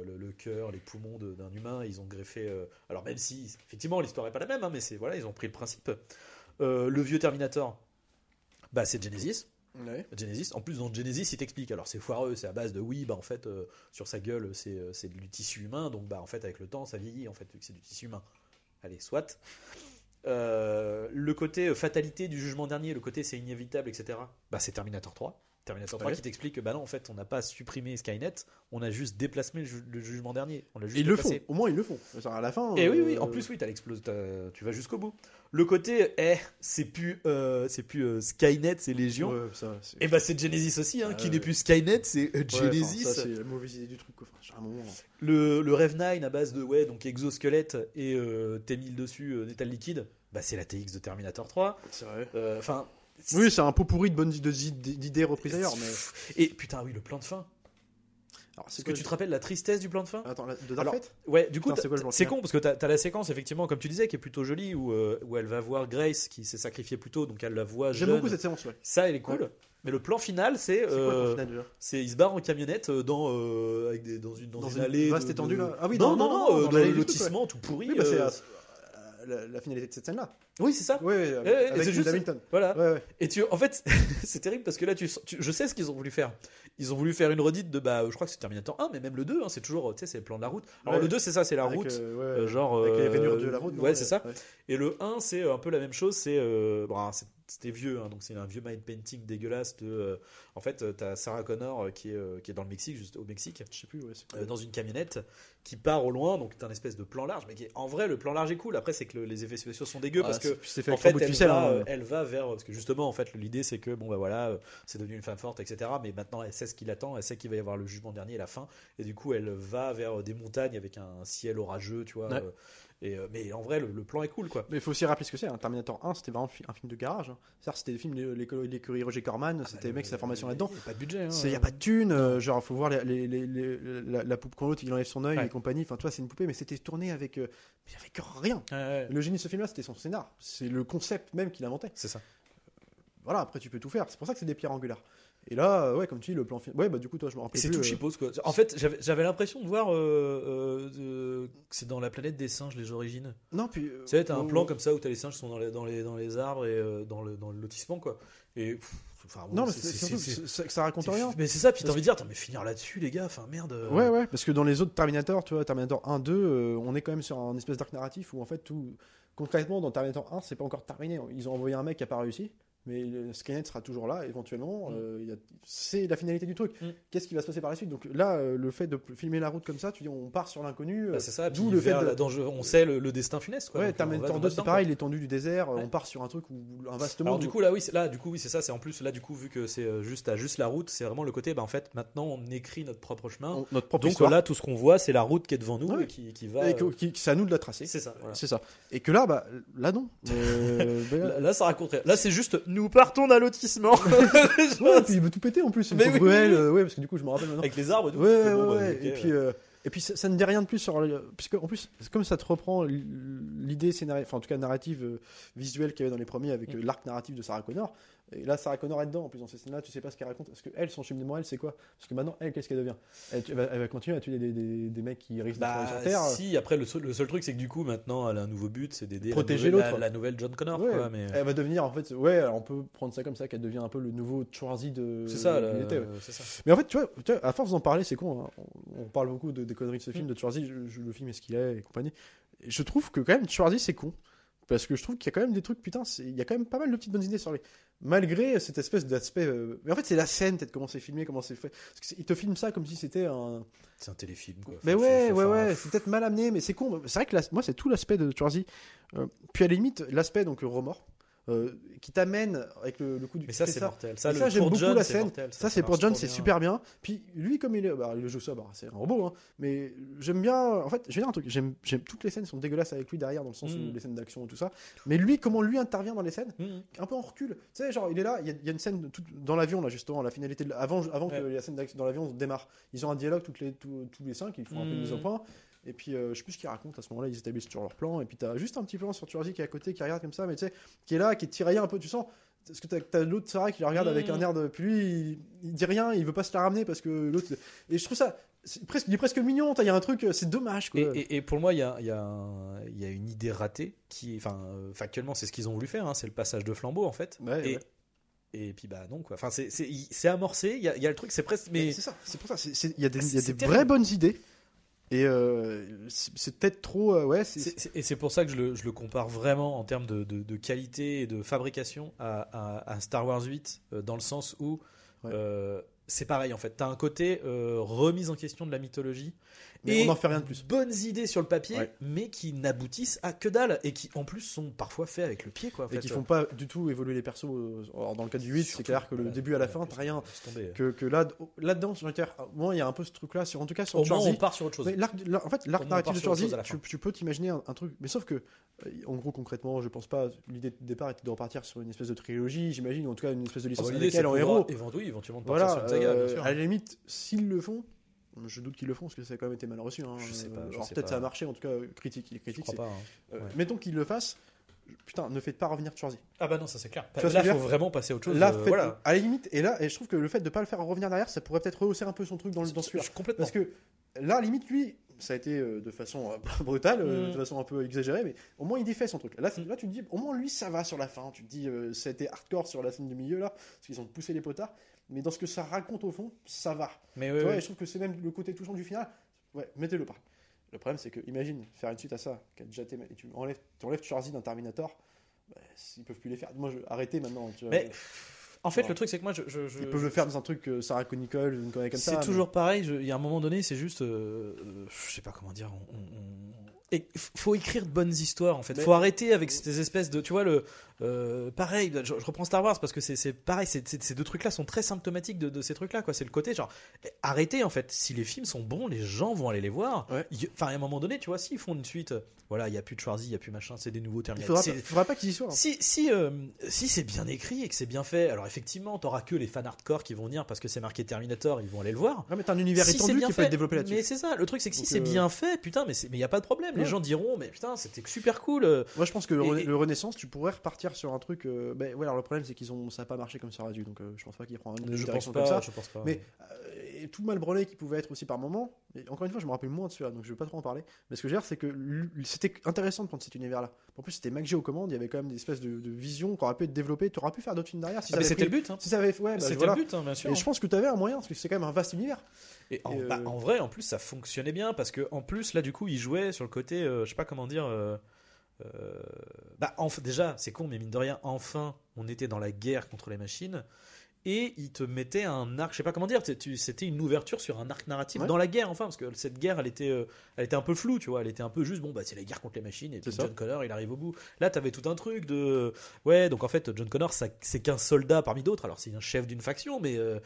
le, le cœur, les poumons d'un humain, ils ont greffé. alors même si effectivement l'histoire est pas la même, hein, mais c'est voilà, ils ont pris le principe. Le vieux Terminator, bah c'est Genesis. Genesis. En plus dans Genesis, il t'explique. Alors c'est foireux, c'est à base de oui, bah en fait euh, sur sa gueule c'est euh, c'est du tissu humain, donc bah en fait avec le temps ça vieillit en fait vu que c'est du tissu humain. Allez, soit. Euh, le côté fatalité du jugement dernier, le côté c'est inévitable, etc. Bah c'est Terminator 3. Terminator 3 Ouais. qui t'explique que bah non, en fait, on n'a pas supprimé Skynet, on a juste déplacé le, ju- le jugement dernier. On juste ils le font. Au moins, ils le font. À la fin. Et oui, euh, oui, en plus, oui, t'as- tu vas jusqu'au bout. Le côté, eh, c'est plus, euh, c'est plus euh, Skynet, c'est Légion. ouais, ça, c'est- Et bah, c'est Genesis aussi, hein, Ah qui ouais. n'est plus Skynet, c'est euh, enfin, Genesis. ça, c'est la mauvaise idée du truc. quoi. Enfin, un moment. le, le Rev 9 à base de, ouais, donc exosquelette et euh, T1000 dessus, euh, métal liquide, bah, c'est la TX de Terminator 3. C'est vrai. Euh, Enfin. Oui, c'est un pot pourri de bonnes d'idées reprises ailleurs. Mais... Et putain, oui, le plan de fin. Est-ce que tu te rappelles la tristesse du plan de fin Attends, la- de Alors, Ouais, du coup, c'est con parce que t'as as la séquence, effectivement, comme tu disais, qui est plutôt jolie, où, euh, où elle va voir Grace qui s'est sacrifiée plus tôt, donc elle la voit J'aime beaucoup cette séance, ouais. Ça, elle est cool. Ouais. Mais le plan final, c'est. C'est euh, plan final déjà c'est il se barre en camionnette euh, dans, euh, avec des, dans une, dans Dans une une allée. vaste de- étendue, de- là Ah oui, non, non, non, non, non, euh, dans le tout pourri. Oui, bah, la, finalité de cette scène-là. Oui, c'est ça. Ouais, ouais, avec juste- Hamilton. Voilà. Ouais, ouais. Et tu, en fait, *laughs* c'est terrible parce que là, tu, tu- je sais ce qu'ils ont voulu faire. Ils ont voulu faire une redite de, bah, je crois que c'est Terminator 1, mais même le 2, hein, c'est toujours, tu sais, c'est le plan de la route. Alors Ouais. le 2, c'est ça, c'est la Avec, route. euh, euh, genre. avec les euh, rainures de la route. non Ouais, c'est ça. Et le 1, c'est un peu la même chose. C'est alors, c'est- c'était vieux, hein, donc c'est un vieux mind painting dégueulasse de. euh, en fait, euh, t'as Sarah Connor euh, qui est qui est dans le Mexique, juste au Mexique, Je sais plus, ouais. dans une camionnette qui part au loin. Donc t'as un espèce de plan large, mais qui est- en vrai, le plan large est cool. Après, c'est que le- les effets spéciaux sont dégueux Ah, parce que c'est- fait en fait, elle, ficelle. va, hein. elle va vers parce que justement, en fait, l'idée c'est que bon bah voilà, c'est devenu une femme forte, etc. Mais maintenant, elle sait ce qui l'attend, elle sait qu'il va y avoir le jugement dernier et la fin, et du coup, elle va vers des montagnes avec un ciel orageux, tu vois. Ouais. Et euh, mais en vrai, le, le plan est cool, quoi. Mais il faut aussi rappeler ce que c'est. hein. Terminator 1, c'était vraiment un fi- un film de garage. hein. C'est-à-dire, c'était des films, l'école- l'écurie Roger Corman, c'était les mecs, c'est la formation là-dedans. Il y a pas de budget. hein. Il n'y a pas de thune, euh, genre faut voir les, les- les- la, la poupe quand l'autre il enlève son œil Ouais. et compagnie. Enfin, toi, c'est une poupée, mais c'était tourné avec, euh, avec rien. Ouais, ouais, Le génie de ce film-là, c'était son scénar. C'est le concept même qu'il inventait. c'est ça. Voilà, après tu peux tout faire. C'est pour ça que c'est des pierres angulaires. Et là, ouais, comme tu dis, le plan final. Ouais, bah du coup, toi, je me rappelle. c'est tout euh, cheapos, quoi. En fait, j'avais l'impression de voir euh, euh, que c'est dans la planète des singes, les origines. Non, puis. Tu sais, t'as un plan comme ça où t'as les singes qui sont dans les, dans les, dans les arbres et dans, le, dans le lotissement, quoi. Et. pff, Enfin, bon, Non, mais c'est- que ça, raconte rien. Mais c'est ça, puis t'as envie de dire, attends, mais finir là-dessus, les gars, enfin merde. euh. Ouais, ouais, parce que dans les autres Terminator, tu vois, Terminator 1, 2, euh, on est quand même sur un espèce d'arc narratif où en fait tout. Concrètement, dans Terminator 1, c'est pas encore terminé. Ils ont envoyé un mec qui a pas réussi, mais le Skynet sera toujours là, éventuellement. Mm. euh, il y a- C'est la finalité du truc. Mm. Qu'est-ce qui va se passer par la suite? Donc là, euh, le fait de filmer la route comme ça, tu dis, on part sur l'inconnu. euh, Bah, c'est ça, D'où le fait de- la danger- on sait le, le destin funeste, quoi. ouais, donc, on Terminator va- on 2, va c'est pareil, l'étendue du désert, euh, Ouais. on part sur un truc où un vaste monde. Alors du coup là oui c'est- là du coup oui c'est ça c'est en plus là du coup vu que c'est euh, juste à juste la route c'est vraiment le côté bah en fait maintenant on écrit notre propre chemin on- notre propre donc histoire. là tout ce qu'on voit c'est la route qui est devant nous Ouais. et qui, qui va et que- euh, qui- c'est à nous de la tracer. c'est ça voilà. C'est ça. Et que là, bah, là non. *laughs* Euh, là, là, ça raconte rien. là c'est juste nous partons d'un lotissement *laughs* ouais, *laughs* puis il veut tout péter en plus. Une Mais oui, oui, ruelle, oui. euh, ouais, parce que du coup, je me rappelle maintenant. avec les arbres et tout Ouais, ouais, bah, ouais. et puis, euh, et puis ça, ça ne dit rien de plus sur. le- Puisque, en plus, comme ça te reprend l'idée scénario, enfin en tout cas narrative euh, visuelle qu'il y avait dans les premiers avec euh, l'arc narratif de Sarah Connor. Et là, Sarah Connor est dedans. En plus, dans ces scènes-là, tu sais pas ce qu'elle raconte. Parce que elle, son cheminement, elle, c'est quoi? Parce que maintenant, elle, qu'est-ce qu'elle devient? Elle, va, elle va continuer à tuer des, des, des mecs qui risquent de Bah, crever sur Terre. si, après le seul, le seul truc c'est que du coup maintenant elle a un nouveau but, c'est d'aider la Protéger nouvelle- la, la nouvelle John Connor. Ouais, quoi, mais... Elle va devenir, en fait, ouais, alors on peut prendre ça comme ça, qu'elle devient un peu le nouveau Schwarzy de. C'est ça, qu'il là, était, ouais. c'est ça. Mais en fait, tu vois, tu vois, à force d'en parler, c'est con. hein. On, on parle beaucoup de, des conneries de ce film, de Schwarzy, je- je- le film est ce qu'il est et compagnie. Et je trouve que quand même, Schwarzy, c'est con. Parce que je trouve qu'il y a quand même des trucs, putain, il y a quand même pas mal de petites bonnes idées sur lui. Malgré cette espèce d'aspect. euh, Mais en fait, c'est la scène, peut-être, comment c'est filmé, comment c'est fait. Parce il te filme ça comme si c'était un. C'est un téléfilm quoi. Mais ouais, ouais, ouais, c'est peut-être mal amené, mais c'est con. C'est vrai que la- moi, c'est tout l'aspect de Schwarzy. Euh, puis à la limite, l'aspect, donc le remords, euh, qui t'amène avec le, le coup du. Mais ça c'est mortel. Ça, le- j'aime beaucoup John, la c'est scène. mortel, Ça, c'est pour John, c'est super bien. Puis lui, comme il est, bah, il joue ça, bah, c'est un robot, hein. Mais j'aime bien. En fait, je vais dire un truc. J'aime, toutes les scènes sont dégueulasses avec lui derrière, dans le sens Mm. où les scènes d'action et tout ça. Mais lui, comment lui intervient dans les scènes, Mhm. un peu en recul. Tu sais, genre, il est là. Il y a, il y a une scène tout- dans l'avion là, justement, la finalité. de- avant, avant que la scène d'action dans l'avion démarre, ils ont un dialogue toutes les, tous, tous les cinq. Ils font un peu de mise au Mm. point. Et puis, euh, je sais plus ce qu'ils racontent à ce moment-là. Ils établissent sur leur plan. Et puis, t'as juste un petit plan sur Turzi qui est à côté, qui regarde comme ça, mais tu sais, qui est là, qui est tiraillé un peu. Tu sens. Parce que t'as, t'as l'autre Sarah qui le regarde avec un air de. Puis lui, il, il dit rien, il veut pas se la ramener parce que l'autre. Et je trouve ça. Presque, il est presque mignon, il y a un truc, c'est dommage quoi. Et, et- et pour moi, il y a, il y a y a une idée ratée qui, enfin, euh, factuellement, c'est ce qu'ils ont voulu faire. hein, c'est le passage de flambeau en fait. Ouais, et, ouais. et puis bah non quoi. Enfin, c'est- c'est c'est amorcé. Il y a, il y a le truc, c'est presque. Mais Mais c'est ça, c'est pour ça. Il y a des, Ah, il y a des vraies bonnes idées. Et euh, c'est peut-être trop. euh, ouais, Et c'est pour ça que je le, je le compare vraiment en termes de, de- de qualité et de fabrication à, à- à Star Wars 8, euh, dans le sens où Ouais. Euh, c'est pareil en fait. T'as un côté euh, remise en question de la mythologie Mais et on n'en fait rien de plus. bonnes idées sur le papier, Ouais. mais qui n'aboutissent à que dalle et qui en plus sont parfois faits avec le pied quoi. en Et fait. qui font pas du tout évoluer les persos. euh, Alors, dans le cas du 8, c'est clair que le début à la fin, t'as rien. tomber. Que, que là, là-dedans, sur moi, il y a un peu ce truc-là, sur, en tout cas sur Au moins on part sur autre chose. En fait, l'arc narratif de la tu, tu peux t'imaginer un, un truc, mais sauf que, euh, en gros, concrètement, je pense pas. L'idée de départ était de repartir sur une espèce de trilogie, j'imagine, ou en tout cas une espèce de licence bah, avec elle en héros. pouvoir évent- oui, éventuellement de partir Voilà, sur saga, bien euh, sûr. à la limite, s'ils le font, je doute qu'ils le font parce que ça a quand même été mal reçu. Hein. Je sais pas, je peut-être pas. ça a marché, en tout cas, critique. Les Je critiques, crois c'est- pas. hein. euh. Mettons qu'ils le fassent. Putain, ne faites pas revenir Charzy. Ah bah non, ça c'est clair. Là, je faut vraiment passer à autre chose. Là, euh, voilà. à la limite, et là, et je trouve que le fait de pas le faire revenir derrière, ça pourrait peut-être rehausser un peu son truc dans, le- dans celui-là. Je- Complètement. Parce que là, à la limite, lui, ça a été de façon *laughs* brutale, Mm. de façon un peu exagérée, mais au moins il défait son truc. Là, c'est- Mm. là tu te dis, au moins lui, ça va sur la fin. Tu te dis, euh, ça a été hardcore sur la scène du milieu, là, parce qu'ils ont poussé les potards. Mais dans ce que ça raconte au fond, ça va. Mais Tu vois, et je trouve que c'est même le côté touchant du final. Ouais, mettez-le pas. Le problème, c'est que, imagine, faire une suite à ça, qui a déjà été- et tu enlèves, tu enlèves d'un Terminator, bah, ils peuvent plus les faire. Moi, je, arrêtez maintenant. tu vois. Mais en fait, le truc, c'est que moi, je, je- je- ils peuvent le faire dans un truc euh, Sarah Connor, une connerie comme ça. C'est mais- toujours pareil. Il y a un moment donné, c'est juste, euh, euh, je sais pas comment dire. on- on- on- Et f- faut écrire de bonnes histoires en fait. Mais- Faut arrêter avec ces espèces de, tu vois le, euh, pareil. Je, je reprends Star Wars parce que c'est pareil. c'est- ces deux trucs-là sont très symptomatiques de, de ces trucs-là. quoi. C'est le côté genre, arrêtez en fait. Si les films sont bons, les gens vont aller les voir. Ouais. Il- Enfin, à un moment donné, tu vois, s'ils font une suite, euh, voilà, il y a plus de Schwarzy, il y a plus machin, c'est des nouveaux Il Terminators. faudra, faudra pas qu'ils y soient. hein. si, si, euh, si c'est bien écrit et que c'est bien fait, alors effectivement, t'auras que les fans hardcore qui vont venir parce que c'est marqué Terminator, ils vont aller le voir. Ouais, mais t'as un univers Si étendu qui peut fait, être développé là-dessus. Mais c'est ça, le truc c'est que si c'est euh, bien fait, putain, mais il n'y a pas de problème. Les gens diront, mais putain, c'était super cool. Moi, je pense que et- le Renaissance, tu pourrais repartir sur un truc. euh, ben, ouais, alors le problème, c'est qu'ils ont, ça a pas marché comme ça aurait dû. Donc, euh, je pense pas qu'ils prennent une Je pense direction pas, comme ça. je pense pas. Mais euh, et tout mal branlé qui pouvait être aussi par moment. Et encore une fois, je me rappelle moins de celui-là, donc je vais pas trop en parler. Mais ce que je veux dire, c'est que c'était intéressant de prendre cet univers-là. En plus, c'était McG aux commandes. Il y avait quand même des espèces de, de visions qui auraient pu être développées. Tu aurais pu faire d'autres films derrière. Si Ah, c'était le but. hein. Si ça avait, ouais, bah, C'était voilà. le but, hein, bien sûr. Et je pense que tu avais un moyen, parce que c'est quand même un vaste univers. Et en, Et, euh, bah, en vrai, en plus, ça fonctionnait bien parce que en plus, là, du coup, il jouait sur le côté, euh, je sais pas comment dire. euh, euh, bah, enf- déjà, c'est con, mais mine de rien, enfin, on était dans la guerre contre les machines. Et il te mettait un arc, je sais pas comment dire, c'était une ouverture sur un arc narratif Ouais. dans la guerre, enfin, parce que cette guerre, elle était, euh, elle était un peu floue, tu vois, elle était un peu juste, bon, bah, c'est la guerre contre les machines, et puis. John Connor, il arrive au bout. Là, t'avais tout un truc de, ouais, donc en fait, John Connor, c'est qu'un soldat parmi d'autres, alors c'est un chef d'une faction, mais euh,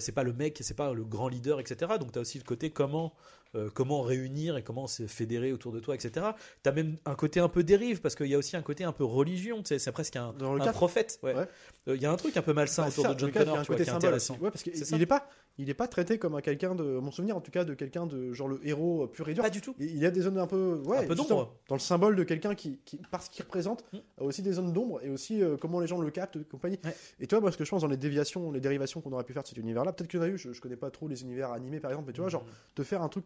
c'est pas le mec, c'est pas le grand leader, etc. Donc t'as aussi le côté comment, euh, comment réunir et comment se fédérer autour de toi, etc. T'as même un côté un peu dérive parce qu'il y a aussi un côté un peu religion, tu sais, c'est presque un, Dans le un prophète. ouais. Ouais. Euh, Il y a un truc un peu malsain Bah, autour ça, de John Connor, tu vois, qui est symbole intéressant. Ouais, parce que C'est il ça. est pas, il est pas traité comme un quelqu'un de, mon souvenir en tout cas, de quelqu'un de genre le héros euh, pur et dur. Pas du tout. Il il y a des zones un peu, ouais, Un peu d'ombre. dans le symbole de quelqu'un qui, qui, parce qu'il représente, Mm. a aussi des zones d'ombre et aussi euh, comment les gens le captent, et compagnie. Ouais. Et toi, moi, ce que je pense dans les déviations, les dérivations qu'on aurait pu faire de cet univers-là, peut-être qu'il y en a eu, je, je connais pas trop les univers animés par exemple, mais tu vois, genre, te faire un truc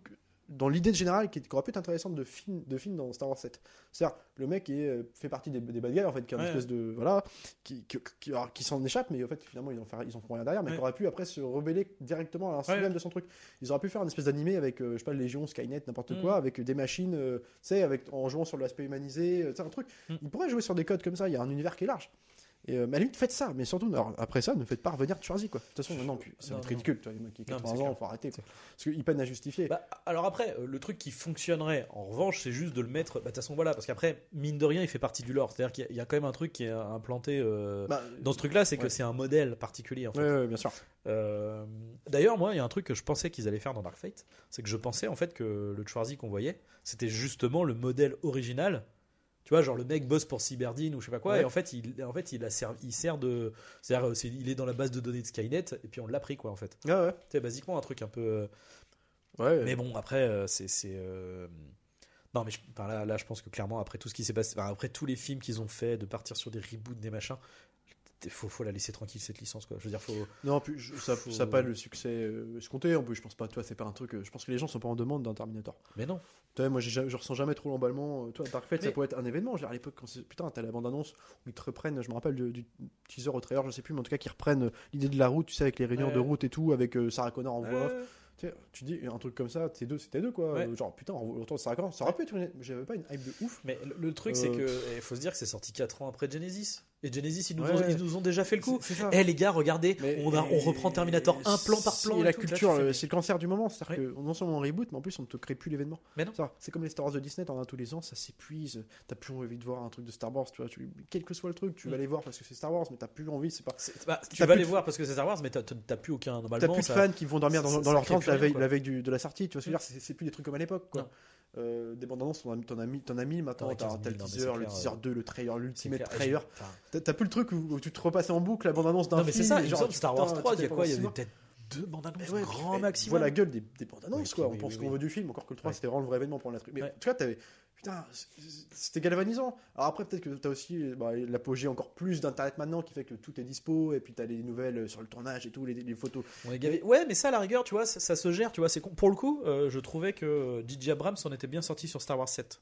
dans l'idée générale qui, qui aurait pu être intéressante de film, de film dans Star Wars 7. C'est-à-dire, le mec est, euh, fait partie des, des bad guys, en fait, qui est une Ouais. espèce de. Voilà, qui, qui, qui, alors, qui s'en échappe, mais en fait, finalement, ils en, ils en font rien derrière, mais Ouais. qui aurait pu après se rebeller directement à l'insu Ouais. même de son truc. Ils auraient pu faire une espèce d'animé avec, euh, je sais pas, Légion, Skynet, n'importe Mm. quoi, avec des machines, euh, tu sais, avec, en jouant sur l'aspect humanisé, euh, un truc. Mm. Ils pourraient jouer sur des codes comme ça, il y a un univers qui est large. Et euh, mais à la limite, faites ça, mais surtout, alors, après ça, ne faites pas revenir Schwarzy, quoi. De toute façon, puis, ça va être ridicule, mec qui a Non, mais 80 c'est ans, clair. faut arrêter, quoi. Parce qu'il peine à justifier. Bah, alors après, euh, le truc qui fonctionnerait, en revanche, c'est juste de le mettre. bah, De toute façon, voilà, parce qu'après, mine de rien, il fait partie du lore. C'est-à-dire qu'il y a- quand même un truc qui est implanté euh, Bah, dans ce truc-là, c'est que c'est un modèle particulier. En fait. ouais, ouais, bien sûr. Euh, D'ailleurs, moi, il y a un truc que je pensais qu'ils allaient faire dans Dark Fate, c'est que je pensais en fait que le Schwarzy qu'on voyait, c'était justement le modèle original. Tu vois, genre le mec bosse pour Cyberdine ou je sais pas quoi, Ouais. et en fait, il, en fait, il, a servi, il sert de, c'est-à-dire, c'est- il est dans la base de données de Skynet, et puis on l'a pris quoi en fait. Ouais. Tu sais, basiquement un truc un peu. euh, Ouais, Mais bon, après, euh, c'est. c'est, euh, Non, mais je- là, là, je pense que clairement, après tout ce qui s'est passé, après tous les films qu'ils ont fait, de partir sur des reboots, des machins, faut, faut la laisser tranquille cette licence, quoi. Je veux dire, faut. Non, puis je- ça Faut- n'a pas le succès euh, escompté. En plus, je pense pas, toi, c'est pas un truc. euh, je pense que les gens sont pas en demande d'un Terminator. Mais non. Tu vois, moi, je ressens jamais trop l'emballement. euh, Toi, Dark Fate, ça pourrait être un événement. Je à l'époque, quand putain, t'as la bande-annonce où ils te reprennent, je me rappelle du, du teaser au trailer, je sais plus, mais en tout cas, qu'ils reprennent l'idée de la route, tu sais, avec les réunions Ouais. de route et tout, avec euh, Sarah Connor en voix off. Tu, dis un truc comme ça, t'es deux, c'était deux, quoi. Ouais. Genre, putain, autant de Sarah Connor, ça aurait pu être une. J'avais pas une hype de ouf. Mais le, le truc, c'est Euh, que il faut se dire que c'est sorti 4 ans après Genesis. Et Genesis, ils nous, Ouais. ont, ils nous ont déjà fait le coup. Eh les gars, regardez, Mais- on, a- on reprend Terminator un plan par plan. Et la tout. Culture, euh, c'est le cancer du moment. C'est-à-dire Oui. que non seulement on reboot, mais en plus on ne te crée plus l'événement. C'est comme les Star Wars de Disney, t'en as tous les ans, ça s'épuise. T'as plus envie de voir un truc de Star Wars, tu vois. Tu, quel que soit le truc, tu Mm. vas les voir parce que c'est Star Wars, mais t'as plus envie. C'est pas. Bah, tu vas les voir parce que c'est Star Wars, mais t'as- plus aucun. T'as plus de fans qui vont dormir dans, leur tente la veille, de la sortie. Tu vois ce que je veux dire C'est c'est plus des trucs comme à l'époque. Euh, des bandes annonces, t'en as, t'en as mis, t'en as mis maintenant. T'as 15 un 000, tel non, mais teaser, le teaser euh, 2, le trailer, l'ultimate trailer. T'as plus le truc où, où tu te repassais en boucle la bande annonce d'un Non, film. mais c'est ça, genre, Star Wars putain, 3, il y a quoi? Il y avait peut-être deux bandes annonces. Ouais, grand maximum. Vois la gueule des, des bandes annonces, quoi. oui, On pense oui, qu'on oui. veut du film, encore que le 3 Ouais. c'était vraiment le vrai événement pour la truc. Mais tu vois, t'avais. Putain, c'était galvanisant. Alors après, peut-être que t'as aussi bah, l'apogée encore plus d'internet maintenant qui fait que tout est dispo et puis t'as les nouvelles sur le tournage et tout, les, les photos. On est gavé. Ouais, mais ça, à la rigueur, tu vois, ça, ça se gère, tu vois. C'est con. Pour le coup, euh, je trouvais que DJ Abrams en était bien sorti sur Star Wars 7.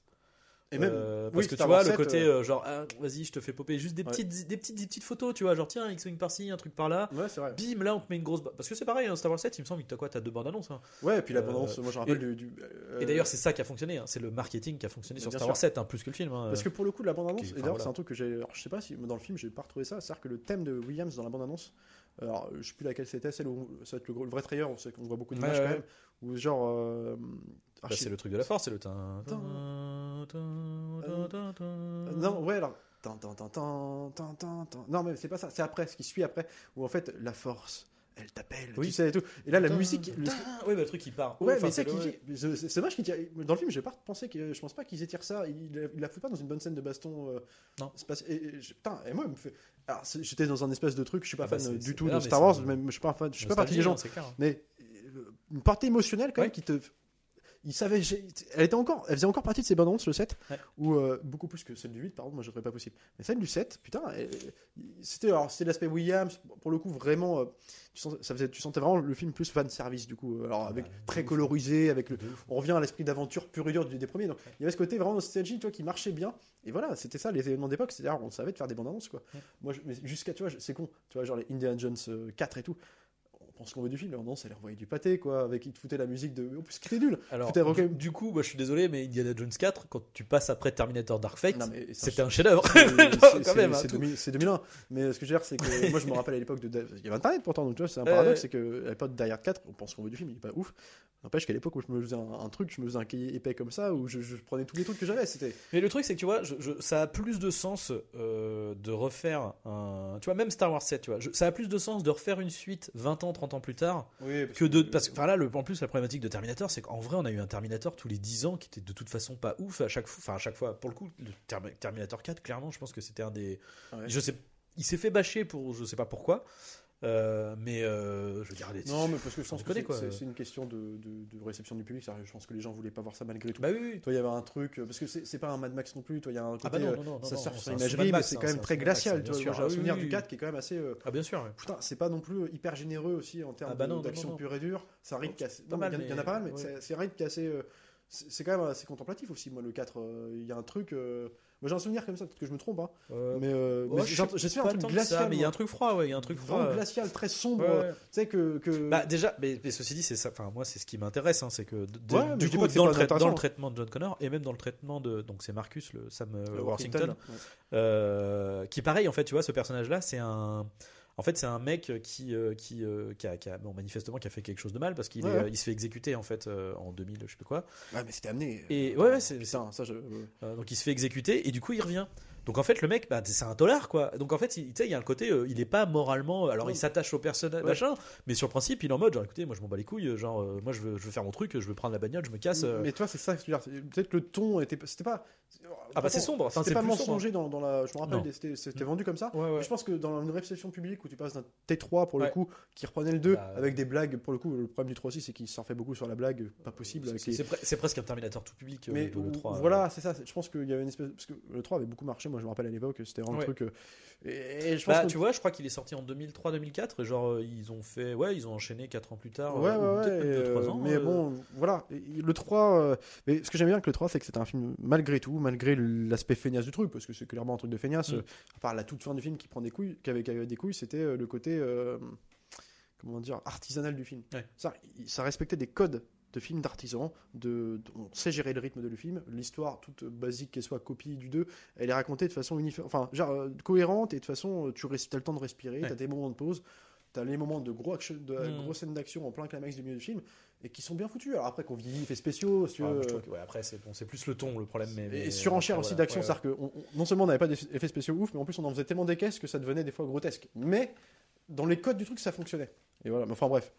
Et même. Euh, oui, parce que tu vois, le 7, côté euh, euh, genre, ah, vas-y, je te fais popper juste des Ouais. petites, des petites, des petites photos, tu vois, genre tiens, X-Wing par-ci, un truc par-là. Ouais, c'est vrai. Bim, là, on te met une grosse. Parce que c'est pareil, hein, Star Wars 7, il me semble que t'as quoi T'as deux bandes annonces. hein. Ouais, et puis la bande annonce, moi je rappelle et- du. du, Et d'ailleurs, c'est ça qui a fonctionné. hein, C'est le marketing qui a fonctionné sur Star sûr. Wars 7, hein, plus que le film. Parce que pour le coup, la bande annonce, et d'ailleurs, voilà. c'est un truc que j'ai. Alors, je sais pas si dans le film, j'ai pas retrouvé ça. C'est-à-dire que le thème de Williams dans la bande annonce, alors je sais plus laquelle c'était, celle où ça va être le, vrai trailer, on sait qu'on voit beaucoup d'images Ouais, quand même, où genre. Bah, c'est le truc de la force, c'est le tin. Euh, non, ouais, alors. Non, mais c'est pas ça, c'est après, ce qui suit après, où en fait, la force, elle t'appelle, Oui. tu sais, et tout. Et là, la musique. le-. Ouais, bah, le truc qui part. Ouais, mais c'est qui c'est dommage qu'il tire- Dans le film, j'ai pas pensé que je pense pas qu'ils étirent ça. Il, il la fout pas dans une bonne scène de baston. euh, Non. et, et je- putain, et moi, me fait. Alors, j'étais dans un espèce de truc. Je suis pas Ah bah, fan euh, du tout de Star Wars. Même, je suis pas fan. Je suis pas partie des gens. Hein, clair. Mais une partie émotionnelle quand même Ouais. qui te. Il savait, elle était encore, elle faisait encore partie de ces bandes annonces, le 7, Ouais. ou euh, beaucoup plus que celle du 8, pardon, moi je trouvais pas possible. Mais celle du 7, putain, c'était l'aspect Williams, pour le coup vraiment, euh, tu, sentais, ça faisait, tu sentais vraiment le film plus fan service du coup, euh, alors Ah avec de très colorisé, avec le, on revient à l'esprit d'aventure pur et dur du- des premiers. Donc il y avait ce côté vraiment nostalgie, tu vois, qui marchait bien. Et voilà, c'était ça les événements d'époque, c'est-à-dire on savait de faire des bandes annonces quoi. Moi, jusqu'à tu vois, c'est con, tu vois, genre les Indiana Jones euh, 4 et tout. Qu'on veut du film, mais non, ça leur envoyer du pâté quoi, avec ils te foutaient la musique de. En plus, c'était nul. Alors, du, coup, moi, je suis désolé, mais Indiana Jones 4, quand tu passes après Terminator Dark Fate, c'était un- chef-d'œuvre. c'est- *laughs* c'est- quand même, hein, c'est tout. 2000 c'est 2001. Mais ce que je veux dire, c'est que moi, je me rappelle à l'époque de. Il y avait Internet pourtant, donc tu vois, c'est un paradoxe, ouais. c'est qu'à l'époque de derrière 4, on pense qu'on veut du film, il est pas ouf. N'empêche qu'à l'époque où je me faisais un, un truc, je me faisais un cahier épais comme ça, où je, je prenais tous les trucs que j'avais. C'était. Mais le truc, c'est que tu vois, je- je- ça a plus de sens euh, de refaire un. Tu vois, même Star Wars 7, tu vois, ça a plus de sens de refaire une suite 20 ans, 30 ans plus tard Oui, que de. Parce que, enfin là, le, en plus, la problématique de Terminator, c'est qu'en vrai, on a eu un Terminator tous les 10 ans qui était de toute façon pas ouf à chaque fois. Enfin, à chaque fois, pour le coup, le Term- Terminator 4, clairement, je pense que c'était un des. Ouais. Je sais. Il s'est fait bâcher pour je sais pas pourquoi. Euh, mais euh, je veux dire, les- Non, mais parce que je pense que c'est- une question de, de- de réception du public. Je pense que les gens voulaient pas voir ça malgré tout. Bah oui, oui. Toi, il y avait un truc, euh, parce que c'est pas un Mad Max non plus, toi, il y a un côté, Ah bah non, non, non, ça surfe sur l'imagerie, mais c'est hein, quand même très glacial. j'ai Ah un oui, souvenir oui, du oui. 4 qui est quand même assez. euh, Ah bien sûr. ouais. Putain, c'est pas non plus hyper généreux aussi en termes Ah bah d'action pure et dure. C'est un rythme qui est assez- Pas non, mal, il y en- a pas mal, mais c'est- un rythme euh, C'est quand même assez contemplatif aussi, moi, le 4. euh, Il y a un truc. Moi, j'ai un souvenir comme ça, peut-être que je me trompe, hein. Euh, Mais, euh, ouais, mais un truc glacial. ça, mais il y a un truc froid, ouais, il y a un truc froid. Euh. glacial, très sombre. Ouais. Tu sais que. que... Bah déjà, mais, mais ceci dit, c'est ça. Enfin, moi, c'est ce qui m'intéresse, hein, c'est que de- Ouais, mais du coup, dans le, dans traitement de John Connor et même dans le traitement de donc c'est Marcus, le Sam euh, Worthington, euh, qui pareil en fait, tu vois, ce personnage-là, c'est un en fait, c'est un mec qui, euh, qui, euh, qui, a, qui a- bon, manifestement, qui a fait quelque chose de mal parce qu'il Ouais, est, ouais. euh, il se fait exécuter en fait euh, en 2000, je sais plus quoi. Ouais, mais c'était amené. Et- euh, ouais, ouais, c'est- ça, je. Euh, donc il se fait exécuter et du coup il revient. Donc en fait le mec, bah, c'est un dollar quoi. Donc en fait, il- il y a un côté, euh, il est pas moralement, alors il s'attache au personnage, Ouais. machin, mais sur le principe, il est en mode genre écoutez, moi je m'en bats les couilles, genre euh, moi je veux, je veux faire mon truc, je veux prendre la bagnole, je me casse. euh. Mais toi, c'est ça que je veux dire. c'est- Peut-être le ton était. C'était pas. Ah bah c'est sombre, enfin, C'était c'est pas mensonger dans, dans la. Je me rappelle, c'était c'était vendu comme ça. Ouais, ouais. Mais Je pense que dans une réception publique où tu passes d'un T3 pour le coup, qui reprenait le 2 Bah, avec des blagues, pour le coup, le problème du 3 aussi, c'est qu'il s'en fait beaucoup sur la blague, pas possible. C'est les- pre- presque un Terminator tout public. euh, Mais le, le 3, euh. voilà, c'est ça. Je pense qu'il y avait une espèce. Parce que le 3 avait beaucoup marché, moi je me rappelle à l'époque, c'était vraiment Ouais. le truc. euh, Et, et je pense Bah, que. tu vois, je crois qu'il est sorti en 2003-2004 et genre euh, ils ont fait, ouais, ils ont enchaîné 4 ans plus tard. Ouais, euh, ouais, ou ouais. peut-être même ans, mais euh. bon, voilà. Le 3. euh, Mais ce que j'aime bien avec le 3, c'est que c'est un film, malgré tout, malgré l'aspect feignasse du truc, parce que c'est clairement un truc de feignasse, Mm. à part la toute fin du film qui prend des couilles, qui avait, qui avait des couilles, c'était le côté. euh, Comment dire Artisanal du film. Ouais. Ça, il- ça respectait des codes de film d'artisan, de, de- on sait gérer le rythme de le film, l'histoire toute basique qu'elle soit copie du 2, elle est racontée de façon uniforme, enfin genre euh, cohérente et de façon euh, tu as le temps de respirer, Ouais. tu as des moments de pause, tu as les moments de gros action, de Mm. grosses scènes d'action en plein climax du milieu du film et qui sont bien foutus. Alors après qu'on vieillit effets spéciaux, si tu Ah, veux, euh, que, ouais, après, c'est bon, plus le ton le problème. Mais, et mais- surenchère après, aussi voilà. d'action, c'est-à-dire que on- on- non seulement on n'avait pas d'effets spéciaux ouf, mais en plus on en faisait tellement des caisses que ça devenait des fois grotesque. Mais dans les codes du truc, ça fonctionnait. Et voilà, mais enfin bref.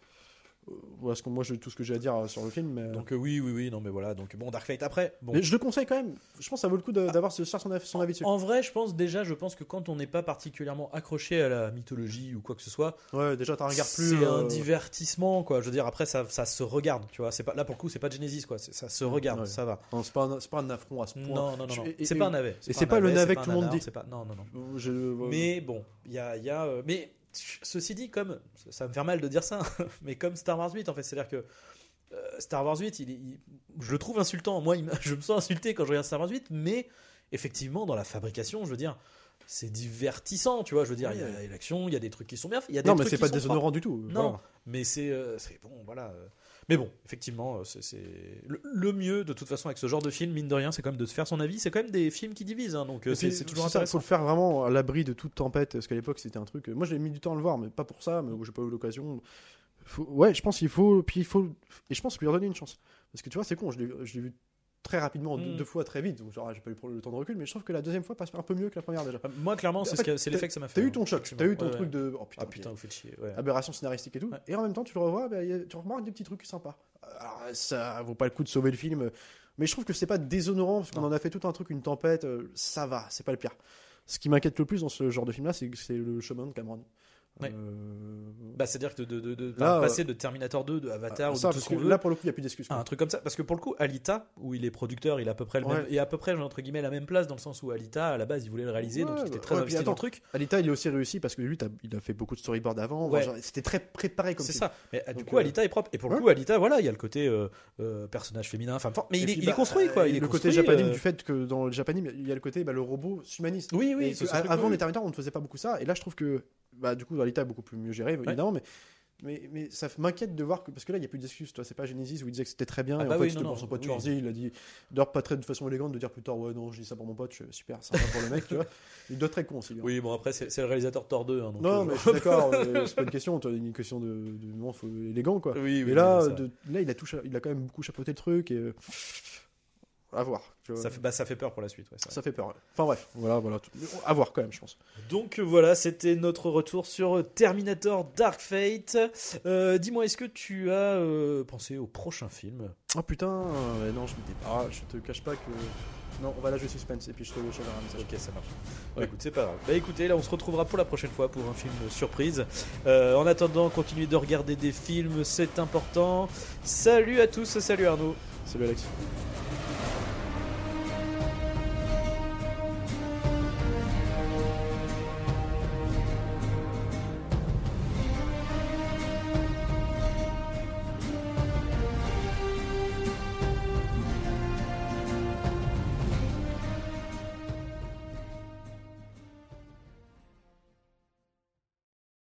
Euh, Voilà ce que moi, j'ai tout ce que j'ai à dire euh, sur le film. Mais. Donc euh, oui, oui, oui, non, mais voilà. Donc bon, Dark Fate. Après, bon. mais je le conseille quand même. Je pense que ça vaut le coup de- d'avoir ce, son, avis- son avis dessus. En vrai, je pense déjà, je pense que quand on n'est pas particulièrement accroché à la mythologie ou quoi que ce soit, Ouais, déjà, t'as un regard plus. c'est un divertissement, quoi. Je veux dire, après, ça, ça se regarde, tu vois. C'est pas là pour le coup, c'est pas Genesis, quoi. Ça se regarde, Ouais. ça va. non, c'est pas, un- c'est pas un affront à ce point. Non, non, non, Je- non. C'est pas un navet. et c'est pas le navet, que tout le monde dit. c'est Pas... Non, non, non. Je- Mais bon, il y a, y a, euh, mais ceci dit, comme ça me fait mal de dire ça, *laughs* mais comme Star Wars 8, en fait, c'est-à-dire que euh, Star Wars 8, il, est- il- je le trouve insultant. Moi, il *laughs* je me sens insulté quand je regarde Star Wars 8, mais effectivement, dans la fabrication, je veux dire, c'est divertissant, tu vois. Je veux dire, il y a l'action, il y a des trucs qui sont bien faits, il y a des Non, mais c'est pas déshonorant du tout. Non, Voilà. mais c'est euh, c'est bon, voilà. Euh. Mais bon, effectivement, euh, c'est le, le mieux de toute façon avec ce genre de film, mine de rien, c'est quand même de se faire son avis. C'est quand même des films qui divisent, hein, donc euh, c'est toujours ça, intéressant. faut le faire vraiment à l'abri de toute tempête, parce qu'à l'époque c'était un truc. Moi j'ai mis du temps à le voir, mais pas pour ça, mais j'ai pas eu l'occasion. Faut- Ouais, je pense qu'il faut, puis il faut, et je pense lui redonner une chance, parce que tu vois c'est con, je l'ai vu très rapidement, deux, Mm. deux fois très vite, donc genre j'ai pas eu le temps de recul, mais je trouve que la deuxième fois passe un peu mieux que la première déjà. Moi, clairement, c'est ce l'effet que ça m'a fait. T'as eu hein, ton choc, t'as eu ton Ouais, truc ouais. de oh putain, Ah putain, vous faites chier. ouais. aberration scénaristique et tout, et en même temps tu le revois, bah, a- tu remarques des petits trucs sympas. Alors ça vaut pas le coup de sauver le film, mais je trouve que c'est pas déshonorant parce qu'on en a fait tout un truc, une tempête, euh, ça va, c'est pas le pire. Ce qui m'inquiète le plus dans ce genre de film là, c'est le chemin de Cameron. Ouais. Euh, Bah, c'est-à-dire que de, de, de, Là, enfin, passer de Terminator 2, de Avatar ou ça, de tout ce qu'on veut là pour le coup il y a plus d'excuses. un truc comme ça. Parce que pour le coup, Alita, où il est producteur, il a à peu près le même, et à peu près, entre guillemets, la même place dans le sens où Alita, à la base, il voulait le réaliser, donc il était très investi dans le attends, truc. Alita il est aussi réussi parce que lui il a fait beaucoup de storyboard avant, c'était très préparé comme C'est ça. Mais euh, du coup, euh, Alita est propre. Et pour le coup, Alita, voilà, il y a le côté euh, euh, personnage féminin, femme forte. Mais Et il, est, puis, il est bah, construit, quoi. Il le est côté construit, japanime euh, du fait que dans le japanime il y a le côté bah, le robot s'humanise. Oui, oui. Avant les Terminator, on ne faisait pas beaucoup ça. Et là, je trouve que, bah, du coup, dans l'État, beaucoup plus mieux géré, évidemment. Mais, mais, mais ça m'inquiète de voir que. Parce que là, il n'y a plus d'excuses. Toi, c'est pas Genesis où il disait que c'était très bien. Ah et bah en fait, oui, c'était pour son pote oui. Schwarzy. Il a dit. D'ailleurs, pas très de façon élégante de dire plus tard, ouais, non, je dis ça pour mon pote. je- super, va pour le mec, tu vois. Il doit être très con aussi. lui. Oui, bon, après, c'est le réalisateur Thor 2. hein, donc, Non, euh, mais je suis d'accord. *laughs* c'est pas une question. toi, une question de. de non, faut élégant, quoi. Oui, oui, Et là, de, là, il a, tout, il a quand même beaucoup chapeauté le truc. Et, euh, à voir. Ça, fait, bah, ça fait peur pour la suite. ouais. Ça fait peur. ouais. Enfin bref, voilà, voilà. tout- À voir quand même, je pense. Donc euh, voilà, c'était notre retour sur Terminator Dark Fate. Euh, Dis-moi, est-ce que tu as euh, pensé au prochain film? Oh putain, euh, non, je me dis pas. Je te cache pas que. Non, on va lâcher suspense et puis je te je t'enverrai un message. Ok, ça marche. Bah, Ouais. écoute, c'est pas grave. Bah écoutez, là on se retrouvera pour la prochaine fois pour un film surprise. Euh, en attendant, continuez de regarder des films, c'est important. Salut à tous, salut Arnaud. Salut Alex.